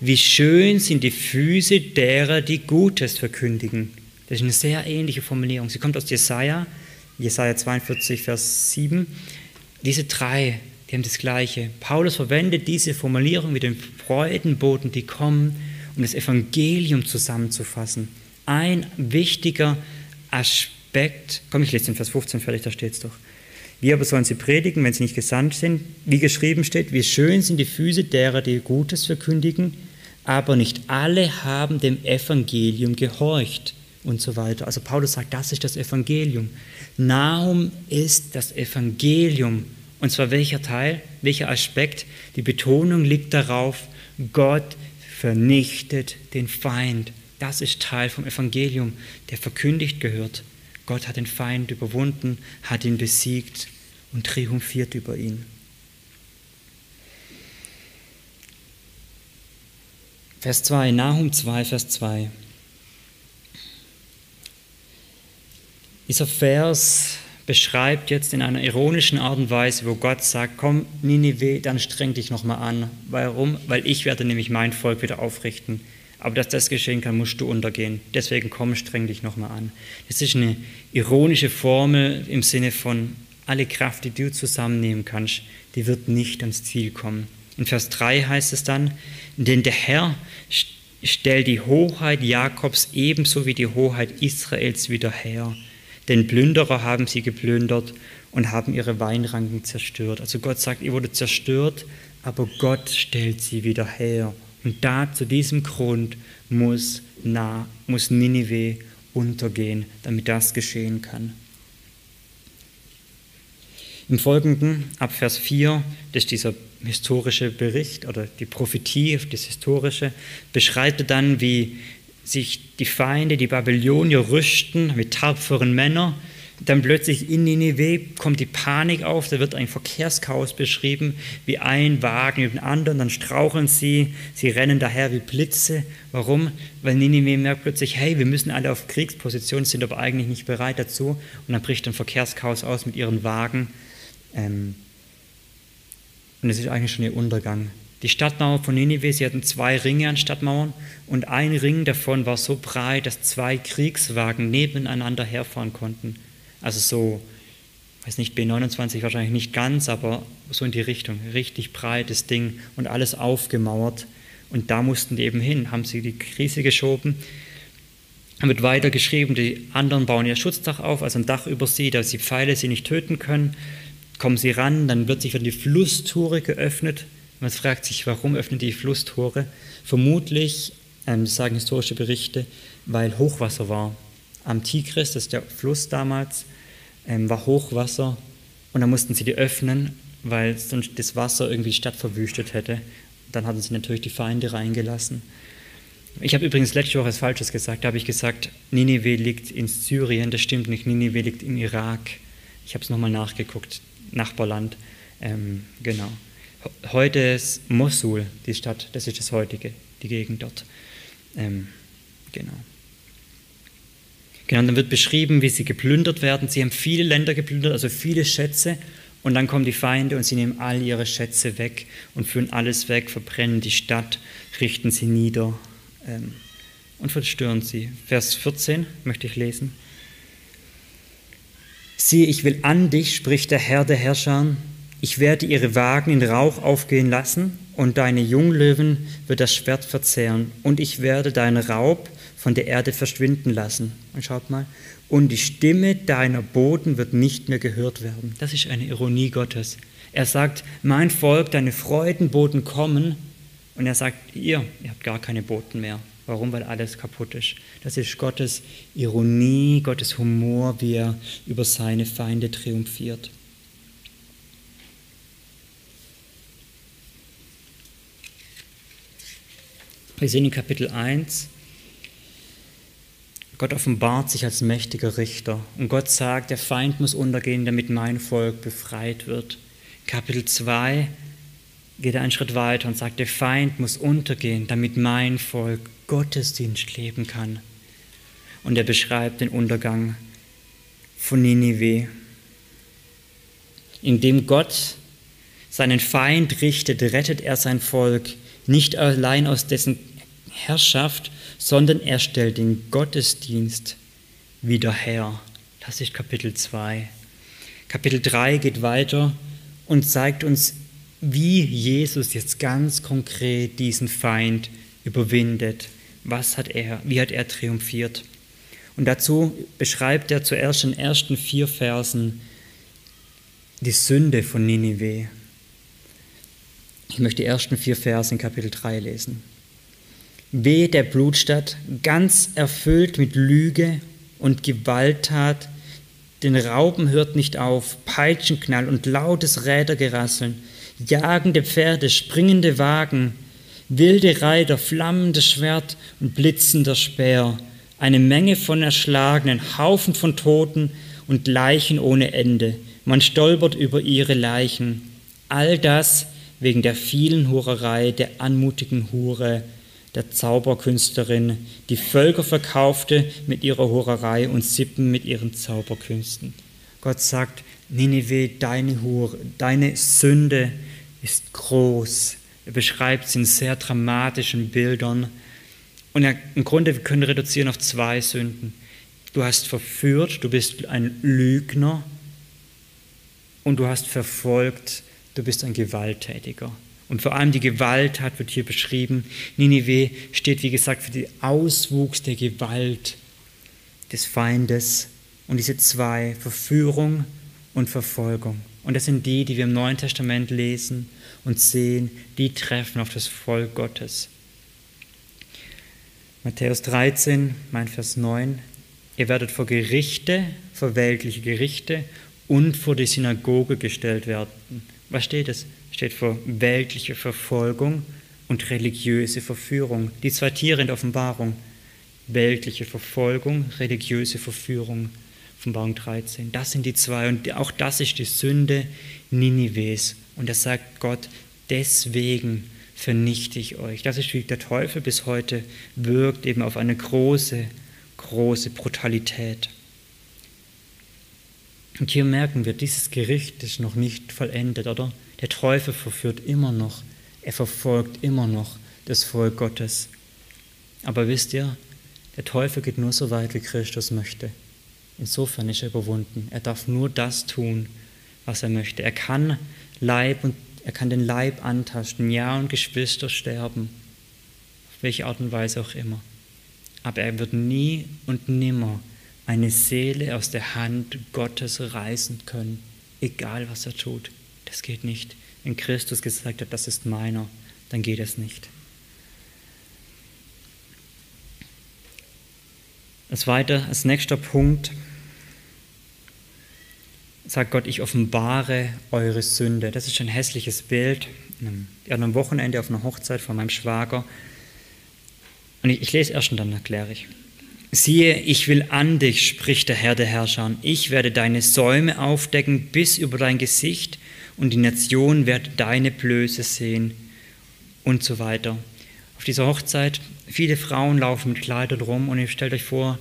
wie schön sind die Füße derer, die Gutes verkündigen. Das ist eine sehr ähnliche Formulierung. Sie kommt aus Jesaja, Jesaja 42, Vers 7. Diese drei, die haben das Gleiche. Paulus verwendet diese Formulierung mit den Freudenboten, die kommen, um das Evangelium zusammenzufassen. Ein wichtiger Aspekt, komm, ich lese den Vers 15 fertig, da steht es doch. Wie aber sollen sie predigen, wenn sie nicht gesandt sind? Wie geschrieben steht, wie schön sind die Füße derer, die Gutes verkündigen, aber nicht alle haben dem Evangelium gehorcht und so weiter. Also Paulus sagt, das ist das Evangelium. Nahum ist das Evangelium. Und zwar welcher Teil, welcher Aspekt? Die Betonung liegt darauf, Gott vernichtet den Feind. Das ist Teil vom Evangelium, der verkündigt gehört. Gott hat den Feind überwunden, hat ihn besiegt und triumphiert über ihn. Vers 2, Nahum 2, Vers 2. Dieser Vers beschreibt jetzt in einer ironischen Art und Weise, wo Gott sagt, komm Ninive, dann streng dich nochmal an. Warum? Weil ich werde nämlich mein Volk wieder aufrichten. Aber dass das geschehen kann, musst du untergehen. Deswegen komm, streng dich nochmal an. Das ist eine ironische Formel im Sinne von, alle Kraft, die du zusammennehmen kannst, die wird nicht ans Ziel kommen. In Vers 3 heißt es dann, denn der Herr stellt die Hoheit Jakobs ebenso wie die Hoheit Israels wieder her. Denn Plünderer haben sie geplündert und haben ihre Weinranken zerstört. Also Gott sagt, ihr wurde zerstört, aber Gott stellt sie wieder her und da zu diesem Grund muss, Na, muss Ninive untergehen, damit das geschehen kann. Im Folgenden, ab Vers 4, das ist dieser historische Bericht oder die Prophetie, das historische, beschreibt dann, wie sich die Feinde, die Babylonier rüsten mit tapferen Männern, dann plötzlich in Nineveh kommt die Panik auf, da wird ein Verkehrschaos beschrieben, wie ein Wagen über den anderen, dann straucheln sie, sie rennen daher wie Blitze. Warum? Weil Nineveh merkt plötzlich, hey, wir müssen alle auf Kriegsposition, sind aber eigentlich nicht bereit dazu. Und dann bricht ein Verkehrschaos aus mit ihren Wagen. Ähm, und es ist eigentlich schon ihr Untergang. Die Stadtmauer von Ninive, sie hatten zwei Ringe an Stadtmauern und ein Ring davon war so breit, dass zwei Kriegswagen nebeneinander herfahren konnten. Also so, weiß nicht, B29 wahrscheinlich nicht ganz, aber so in die Richtung. Richtig breites Ding und alles aufgemauert. Und da mussten die eben hin, haben sie die Krise geschoben. Dann wird weiter geschrieben, die anderen bauen ihr Schutzdach auf, also ein Dach über sie, dass die Pfeile sie nicht töten können. Kommen sie ran, dann wird sich wieder die Flusstore geöffnet man fragt sich, warum öffnen die Flusstore? Vermutlich, ähm, sagen historische Berichte, weil Hochwasser war. Am Tigris, das ist der Fluss damals, ähm, war Hochwasser und dann mussten sie die öffnen, weil sonst das Wasser irgendwie die Stadt verwüstet hätte. Dann hatten sie natürlich die Feinde reingelassen. Ich habe übrigens letzte Woche etwas Falsches gesagt. Da habe ich gesagt, Ninive liegt in Syrien. Das stimmt nicht. Ninive liegt im Irak. Ich habe es nochmal nachgeguckt. Nachbarland. Ähm, genau. Heute ist Mosul die Stadt, das ist das heutige, die Gegend dort. Ähm, genau. Genau, dann wird beschrieben, wie sie geplündert werden. Sie haben viele Länder geplündert, also viele Schätze. Und dann kommen die Feinde und sie nehmen all ihre Schätze weg und führen alles weg, verbrennen die Stadt, richten sie nieder ähm, und verstören sie. Vers 14 möchte ich lesen. Siehe, ich will an dich, spricht der Herr der Herrscher, ich werde ihre Wagen in Rauch aufgehen lassen, und deine Junglöwen wird das Schwert verzehren, und ich werde deinen Raub von der Erde verschwinden lassen. Und schaut mal, und die Stimme deiner Boten wird nicht mehr gehört werden. Das ist eine Ironie Gottes. Er sagt, mein Volk, deine Freudenboten kommen, und er sagt, ihr, ihr habt gar keine Boten mehr. Warum? Weil alles kaputt ist. Das ist Gottes Ironie, Gottes Humor, wie er über seine Feinde triumphiert. Wir sehen in Kapitel 1, Gott offenbart sich als mächtiger Richter und Gott sagt, der Feind muss untergehen, damit mein Volk befreit wird. Kapitel 2 geht er einen Schritt weiter und sagt, der Feind muss untergehen, damit mein Volk Gottesdienst leben kann. Und er beschreibt den Untergang von Ninive, indem Gott seinen Feind richtet, rettet er sein Volk nicht allein aus dessen Herrschaft, sondern er stellt den Gottesdienst wieder her. Das ist Kapitel 2. Kapitel 3 geht weiter und zeigt uns, wie Jesus jetzt ganz konkret diesen Feind überwindet. Was hat er, wie hat er triumphiert? Und dazu beschreibt er zuerst in den ersten vier Versen die Sünde von Ninive. Ich möchte die ersten vier Verse in Kapitel 3 lesen. Wehe der Blutstadt, ganz erfüllt mit Lüge und Gewalttat, den Rauben hört nicht auf, Peitschenknall und lautes Rädergerasseln, jagende Pferde, springende Wagen, wilde Reiter, flammendes Schwert und blitzender Speer, eine Menge von Erschlagenen, Haufen von Toten und Leichen ohne Ende. Man stolpert über ihre Leichen. All das wegen der vielen Hurerei, der anmutigen Hure, der Zauberkünstlerin, die Völker verkaufte mit ihrer Hurerei und Sippen mit ihren Zauberkünsten. Gott sagt, Ninive, deine Hure, deine Sünde ist groß. Er beschreibt sie in sehr dramatischen Bildern. Und er, im Grunde, wir können reduzieren auf zwei Sünden. Du hast verführt, du bist ein Lügner und du hast verfolgt du bist ein Gewalttätiger. Und vor allem die Gewalttat wird hier beschrieben. Ninive steht, wie gesagt, für den Auswuchs der Gewalt des Feindes. Und diese zwei, Verführung und Verfolgung. Und das sind die, die wir im Neuen Testament lesen und sehen, die treffen auf das Volk Gottes. Matthäus 13, mein Vers 9. Ihr werdet vor Gerichte, vor weltliche Gerichte und vor die Synagoge gestellt werden was steht es? Steht für weltliche Verfolgung und religiöse Verführung. Die zwei Tiere in der Offenbarung. Weltliche Verfolgung, religiöse Verführung. Offenbarung 13. Das sind die zwei. Und auch das ist die Sünde Ninives. Und da sagt Gott, deswegen vernichte ich euch. Das ist, wie der Teufel bis heute wirkt, eben auf eine große, große Brutalität. Und hier merken wir, dieses Gericht ist noch nicht vollendet, oder? Der Teufel verführt immer noch. Er verfolgt immer noch das Volk Gottes. Aber wisst ihr, der Teufel geht nur so weit, wie Christus möchte. Insofern ist er überwunden. Er darf nur das tun, was er möchte. Er kann Leib und er kann den Leib antasten, ja und Geschwister sterben, auf welche Art und Weise auch immer. Aber er wird nie und nimmer eine Seele aus der Hand Gottes reißen können, egal was er tut. Das geht nicht. Wenn Christus gesagt hat, das ist meiner, dann geht es nicht. Als weiter, als nächster Punkt, sagt Gott, ich offenbare eure Sünde. Das ist ein hässliches Bild. An einem Wochenende auf einer Hochzeit von meinem Schwager. Und ich, ich lese erst und dann erkläre ich. Siehe, ich will an dich, spricht der Herr der Herrscher. Ich werde deine Säume aufdecken bis über dein Gesicht und die Nation wird deine Blöße sehen und so weiter. Auf dieser Hochzeit, viele Frauen laufen mit Kleidern rum und ihr stellt euch vor,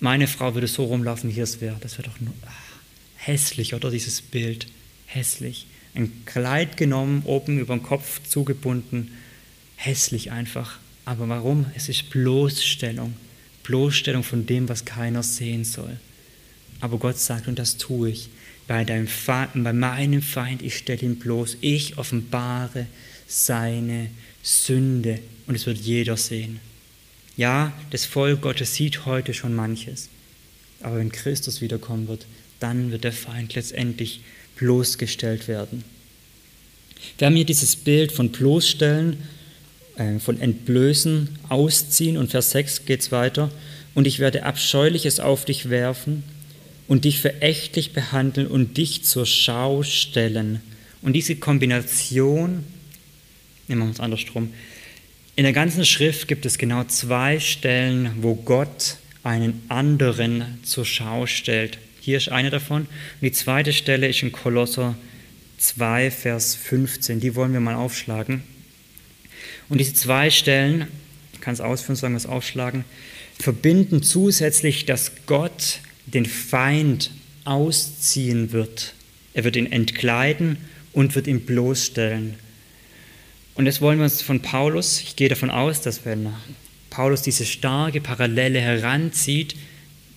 meine Frau würde so rumlaufen, wie es wäre. Das wäre doch nur... Ach hässlich, oder dieses Bild, hässlich. Ein Kleid genommen, oben über den Kopf zugebunden, hässlich einfach. Aber warum? Es ist Bloßstellung, Bloßstellung von dem, was keiner sehen soll. Aber Gott sagt, und das tue ich, bei, deinem Feind, bei meinem Feind, ich stelle ihn bloß, ich offenbare seine Sünde und es wird jeder sehen. Ja, das Volk Gottes sieht heute schon manches, aber wenn Christus wiederkommen wird, dann wird der Feind letztendlich bloßgestellt werden. Wir haben hier dieses Bild von bloßstellen, äh, von entblößen, ausziehen und Vers 6 geht es weiter. Und ich werde Abscheuliches auf dich werfen und dich verächtlich behandeln und dich zur Schau stellen. Und diese Kombination, nehmen wir uns andersrum, in der ganzen Schrift gibt es genau zwei Stellen, wo Gott einen anderen zur Schau stellt. Hier ist eine davon. Und die zweite Stelle ist in Kolosser 2, Vers 15. Die wollen wir mal aufschlagen. Und diese zwei Stellen, ich kann es ausführen, sagen wir es aufschlagen, verbinden zusätzlich, dass Gott den Feind ausziehen wird. Er wird ihn entkleiden und wird ihn bloßstellen. Und das wollen wir uns von Paulus, ich gehe davon aus, dass wenn Paulus diese starke Parallele heranzieht,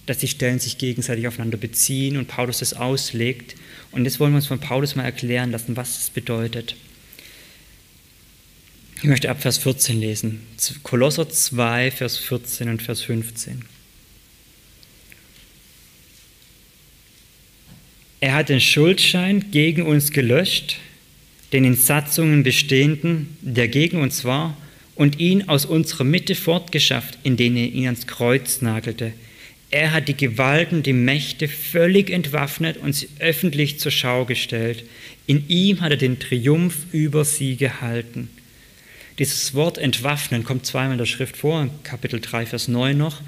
dass die Stellen sich gegenseitig aufeinander beziehen und Paulus das auslegt. Und jetzt wollen wir uns von Paulus mal erklären lassen, was das bedeutet. Ich möchte ab Vers 14 lesen. Kolosser 2, Vers 14 und Vers 15. Er hat den Schuldschein gegen uns gelöscht, den in Satzungen bestehenden, der gegen uns war, und ihn aus unserer Mitte fortgeschafft, indem er ihn ans Kreuz nagelte er hat die Gewalten, die Mächte völlig entwaffnet und sie öffentlich zur Schau gestellt. In ihm hat er den Triumph über sie gehalten. Dieses Wort entwaffnen kommt zweimal in der Schrift vor, Kapitel 3, Vers 9 noch.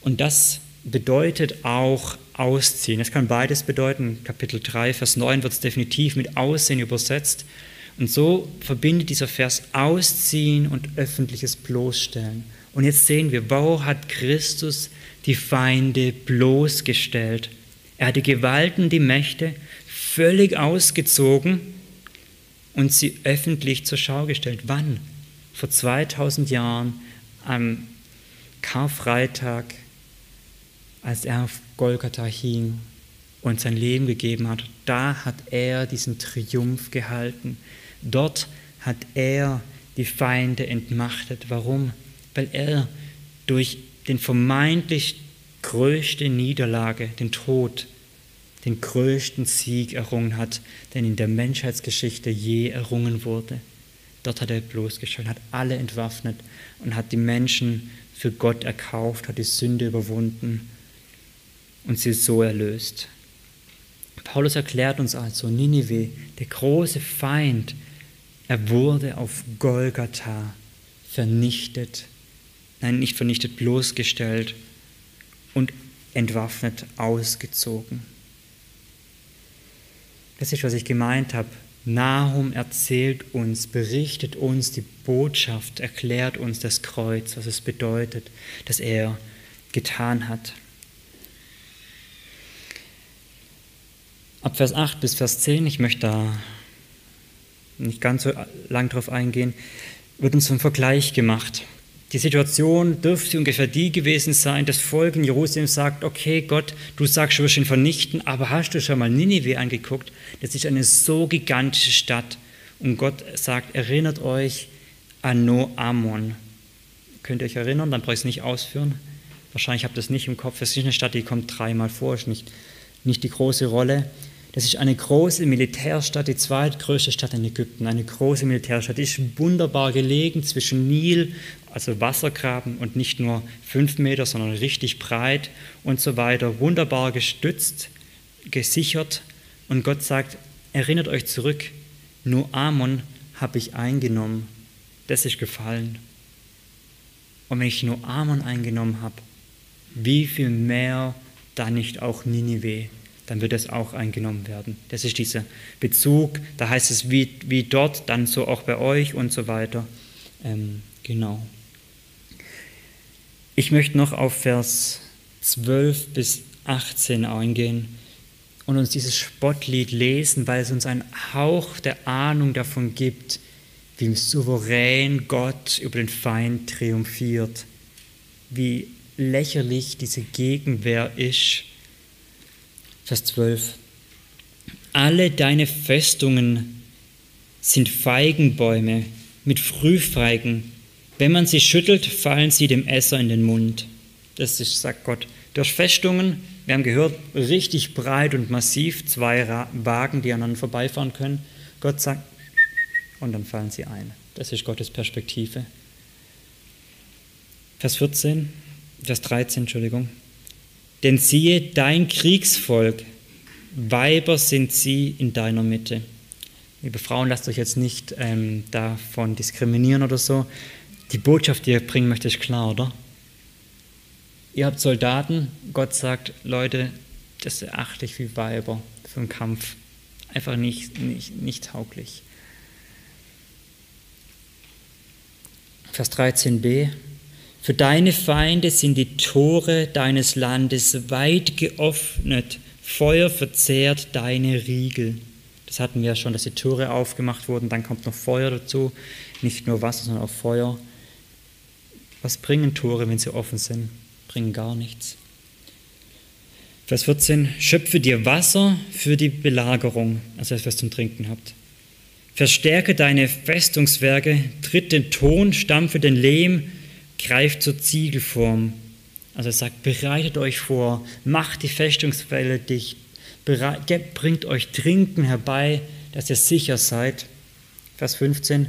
Und das bedeutet auch ausziehen. Es kann beides bedeuten. Kapitel 3, Vers 9 wird es definitiv mit Aussehen übersetzt. Und so verbindet dieser Vers Ausziehen und öffentliches Bloßstellen. Und jetzt sehen wir, wo hat Christus die Feinde bloßgestellt. Er hat die Gewalten, die Mächte völlig ausgezogen und sie öffentlich zur Schau gestellt. Wann? Vor 2000 Jahren am Karfreitag, als er auf Golgatha hing und sein Leben gegeben hat. Da hat er diesen Triumph gehalten. Dort hat er die Feinde entmachtet. Warum? Weil er durch den vermeintlich größte Niederlage, den Tod, den größten Sieg errungen hat, den in der Menschheitsgeschichte je errungen wurde. Dort hat er bloßgestellt, hat alle entwaffnet und hat die Menschen für Gott erkauft, hat die Sünde überwunden und sie so erlöst. Paulus erklärt uns also, Ninive, der große Feind, er wurde auf Golgatha vernichtet nein, nicht vernichtet, bloßgestellt und entwaffnet ausgezogen. Das ist, was ich gemeint habe. Nahum erzählt uns, berichtet uns die Botschaft, erklärt uns das Kreuz, was es bedeutet, dass er getan hat. Ab Vers 8 bis Vers 10, ich möchte da nicht ganz so lang darauf eingehen, wird uns ein Vergleich gemacht. Die Situation dürfte ungefähr die gewesen sein, das Volk in Jerusalem sagt, okay Gott, du sagst, du wirst ihn vernichten, aber hast du schon mal Ninive angeguckt? Das ist eine so gigantische Stadt. Und Gott sagt, erinnert euch an Noamon. Könnt ihr euch erinnern? Dann brauche ich es nicht ausführen. Wahrscheinlich habt ihr es nicht im Kopf. Es ist eine Stadt, die kommt dreimal vor, ist nicht, nicht die große Rolle. Das ist eine große Militärstadt, die zweitgrößte Stadt in Ägypten, eine große Militärstadt. Die ist wunderbar gelegen zwischen Nil, also Wassergraben und nicht nur fünf Meter, sondern richtig breit und so weiter. Wunderbar gestützt, gesichert. Und Gott sagt, erinnert euch zurück, nur Amon habe ich eingenommen. Das ist gefallen. Und wenn ich nur Amon eingenommen habe, wie viel mehr dann nicht auch Ninive? Dann wird es auch eingenommen werden. Das ist dieser Bezug, da heißt es wie, wie dort, dann so auch bei euch und so weiter. Ähm, genau. Ich möchte noch auf Vers 12 bis 18 eingehen und uns dieses Spottlied lesen, weil es uns einen Hauch der Ahnung davon gibt, wie souverän Gott über den Feind triumphiert, wie lächerlich diese Gegenwehr ist Vers 12. Alle deine Festungen sind Feigenbäume mit Frühfeigen. Wenn man sie schüttelt, fallen sie dem Esser in den Mund. Das ist, sagt Gott. Durch Festungen, wir haben gehört, richtig breit und massiv, zwei Wagen, die aneinander vorbeifahren können. Gott sagt, und dann fallen sie ein. Das ist Gottes Perspektive. Vers 14, Vers 13, Entschuldigung. Denn siehe, dein Kriegsvolk, Weiber sind sie in deiner Mitte. Liebe Frauen, lasst euch jetzt nicht ähm, davon diskriminieren oder so. Die Botschaft, die ihr bringen möchtet, ist klar, oder? Ihr habt Soldaten, Gott sagt, Leute, das erachte ich wie Weiber für einen Kampf. Einfach nicht, nicht, nicht tauglich. Vers 13b. Für deine Feinde sind die Tore deines Landes weit geöffnet, Feuer verzehrt deine Riegel. Das hatten wir ja schon, dass die Tore aufgemacht wurden, dann kommt noch Feuer dazu, nicht nur Wasser, sondern auch Feuer. Was bringen Tore, wenn sie offen sind? Bringen gar nichts. Vers 14, schöpfe dir Wasser für die Belagerung, also das, was zum Trinken habt. Verstärke deine Festungswerke, tritt den Ton, stampfe den Lehm, greift zur Ziegelform. Also er sagt, bereitet euch vor, macht die Festungswelle dicht, bringt euch Trinken herbei, dass ihr sicher seid. Vers 15.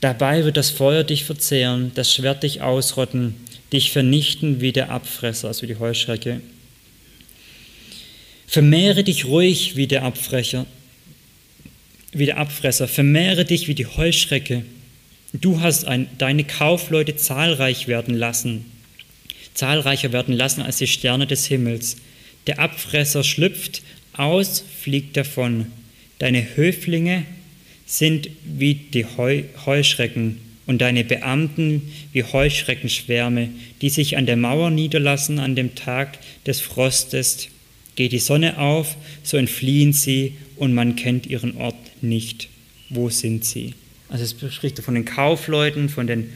Dabei wird das Feuer dich verzehren, das Schwert dich ausrotten, dich vernichten wie der Abfresser, also die Heuschrecke. Vermehre dich ruhig wie der Abfresser, wie der Abfresser, vermehre dich wie die Heuschrecke. Du hast ein, deine Kaufleute zahlreich werden lassen, zahlreicher werden lassen als die Sterne des Himmels. Der Abfresser schlüpft aus, fliegt davon. Deine Höflinge sind wie die Heu, Heuschrecken und deine Beamten wie Heuschreckenschwärme, die sich an der Mauer niederlassen an dem Tag des Frostes. Geht die Sonne auf, so entfliehen sie und man kennt ihren Ort nicht. Wo sind sie? Also es spricht von den Kaufleuten, von den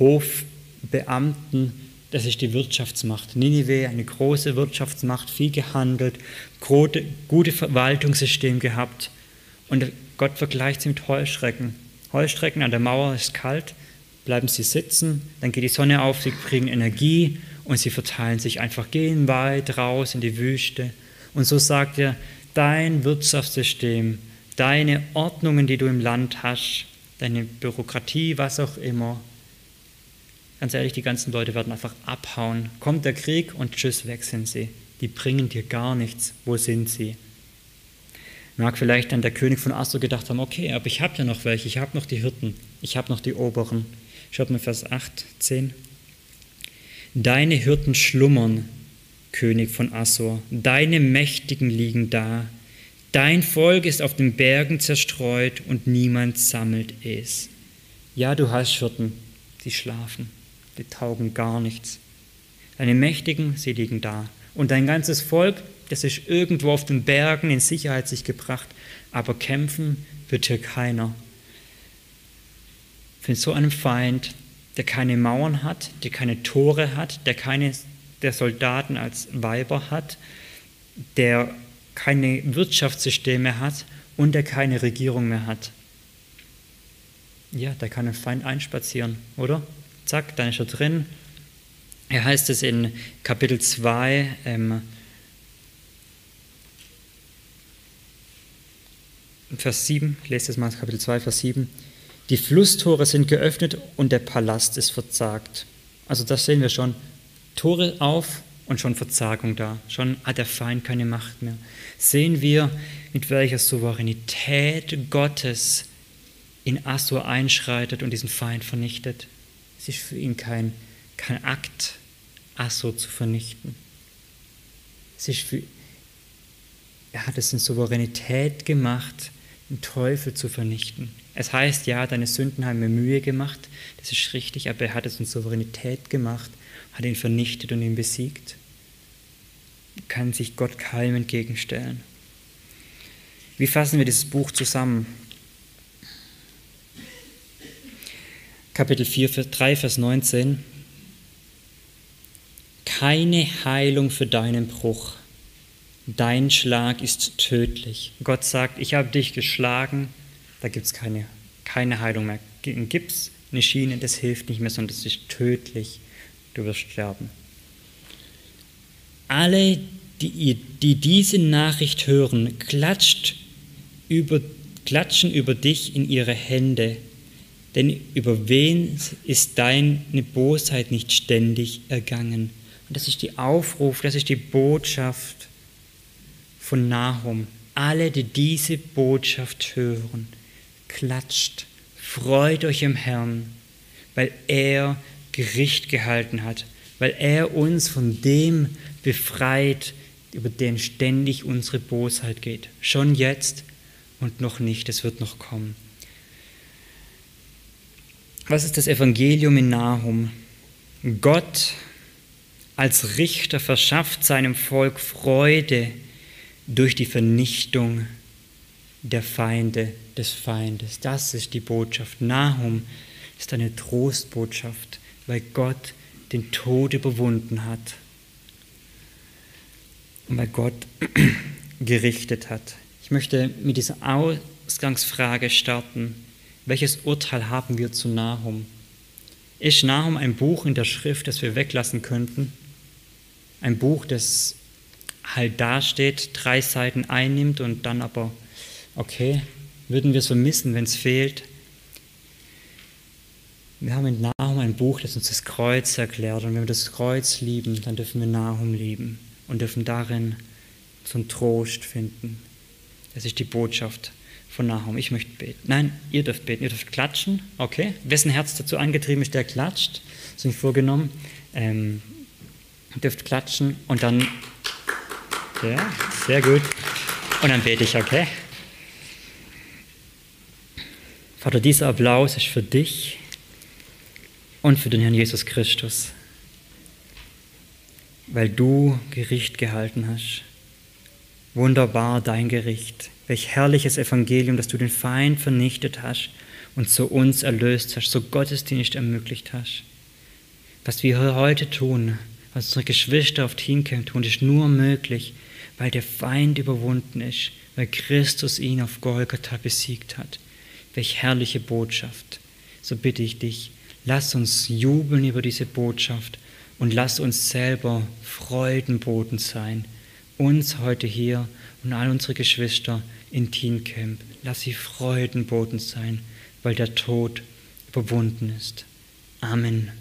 Hofbeamten. Das ist die Wirtschaftsmacht. Ninive, eine große Wirtschaftsmacht, viel gehandelt, gute Verwaltungssystem gehabt. Und Gott vergleicht sie mit Heuschrecken. Heuschrecken an der Mauer ist kalt, bleiben sie sitzen, dann geht die Sonne auf, sie kriegen Energie und sie verteilen sich einfach, gehen weit raus in die Wüste. Und so sagt er, dein Wirtschaftssystem, deine Ordnungen, die du im Land hast, deine Bürokratie, was auch immer. Ganz ehrlich, die ganzen Leute werden einfach abhauen. Kommt der Krieg und tschüss, weg sind sie. Die bringen dir gar nichts. Wo sind sie? Mag vielleicht dann der König von Assur gedacht haben, okay, aber ich habe ja noch welche, ich habe noch die Hirten, ich habe noch die Oberen. Schaut mal Vers 8, 10. Deine Hirten schlummern, König von Assur, deine Mächtigen liegen da, Dein Volk ist auf den Bergen zerstreut und niemand sammelt es. Ja, du hast Hirten, die schlafen, die taugen gar nichts. Deine Mächtigen, sie liegen da. Und dein ganzes Volk, das ist irgendwo auf den Bergen in Sicherheit sich gebracht, aber kämpfen wird hier keiner. von so einem Feind, der keine Mauern hat, der keine Tore hat, der keine der Soldaten als Weiber hat, der keine Wirtschaftssysteme hat und der keine Regierung mehr hat. Ja, da kann ein Feind einspazieren, oder? Zack, dann ist er drin. Er heißt es in Kapitel 2, ähm, Vers 7, ich lese das mal, Kapitel 2, Vers 7. Die Flusstore sind geöffnet und der Palast ist verzagt. Also das sehen wir schon. Tore auf und schon Verzagung da. Schon hat der Feind keine Macht mehr. Sehen wir, mit welcher Souveränität Gottes in Assur einschreitet und diesen Feind vernichtet. Es ist für ihn kein, kein Akt, Assur zu vernichten. Es ist für, er hat es in Souveränität gemacht, den Teufel zu vernichten. Es heißt, ja, deine Sünden haben mir Mühe gemacht, das ist richtig, aber er hat es in Souveränität gemacht, hat ihn vernichtet und ihn besiegt. Kann sich Gott keinem entgegenstellen. Wie fassen wir dieses Buch zusammen? Kapitel 4, 3, Vers 19. Keine Heilung für deinen Bruch dein Schlag ist tödlich. Gott sagt, ich habe dich geschlagen, da gibt es keine, keine Heilung mehr. Gegen Gips, eine Schiene, das hilft nicht mehr, sondern das ist tödlich. Du wirst sterben. Alle, die, die diese Nachricht hören, klatscht über, klatschen über dich in ihre Hände, denn über wen ist deine Bosheit nicht ständig ergangen? Und das ist die Aufruf, das ist die Botschaft von Nahum, alle, die diese Botschaft hören, klatscht, freut euch im Herrn, weil er Gericht gehalten hat, weil er uns von dem befreit, über den ständig unsere Bosheit geht. Schon jetzt und noch nicht, es wird noch kommen. Was ist das Evangelium in Nahum? Gott als Richter verschafft seinem Volk Freude durch die Vernichtung der Feinde des Feindes. Das ist die Botschaft. Nahum ist eine Trostbotschaft, weil Gott den Tod überwunden hat weil Gott gerichtet hat. Ich möchte mit dieser Ausgangsfrage starten. Welches Urteil haben wir zu Nahum? Ist Nahum ein Buch in der Schrift, das wir weglassen könnten? Ein Buch, das halt dasteht, drei Seiten einnimmt und dann aber, okay, würden wir es vermissen, wenn es fehlt. Wir haben in Nahum ein Buch, das uns das Kreuz erklärt. Und wenn wir das Kreuz lieben, dann dürfen wir Nahum lieben und dürfen darin zum Trost finden. Das ist die Botschaft von Nahum. Ich möchte beten. Nein, ihr dürft beten, ihr dürft klatschen. Okay. Wessen Herz dazu angetrieben ist, der klatscht. Das ist vorgenommen. Ähm, dürft klatschen und dann ja, sehr gut. Und dann bete ich, okay? Vater, dieser Applaus ist für dich und für den Herrn Jesus Christus, weil du Gericht gehalten hast. Wunderbar dein Gericht. Welch herrliches Evangelium, dass du den Feind vernichtet hast und so uns erlöst hast, so Gottesdienst ermöglicht hast. Was wir heute tun, was unsere Geschwister auf Teamcamp tun, ist nur möglich, weil der Feind überwunden ist, weil Christus ihn auf Golgatha besiegt hat. Welch herrliche Botschaft. So bitte ich dich, lass uns jubeln über diese Botschaft und lass uns selber Freudenboten sein. Uns heute hier und all unsere Geschwister in Teen Camp. Lass sie Freudenboten sein, weil der Tod überwunden ist. Amen.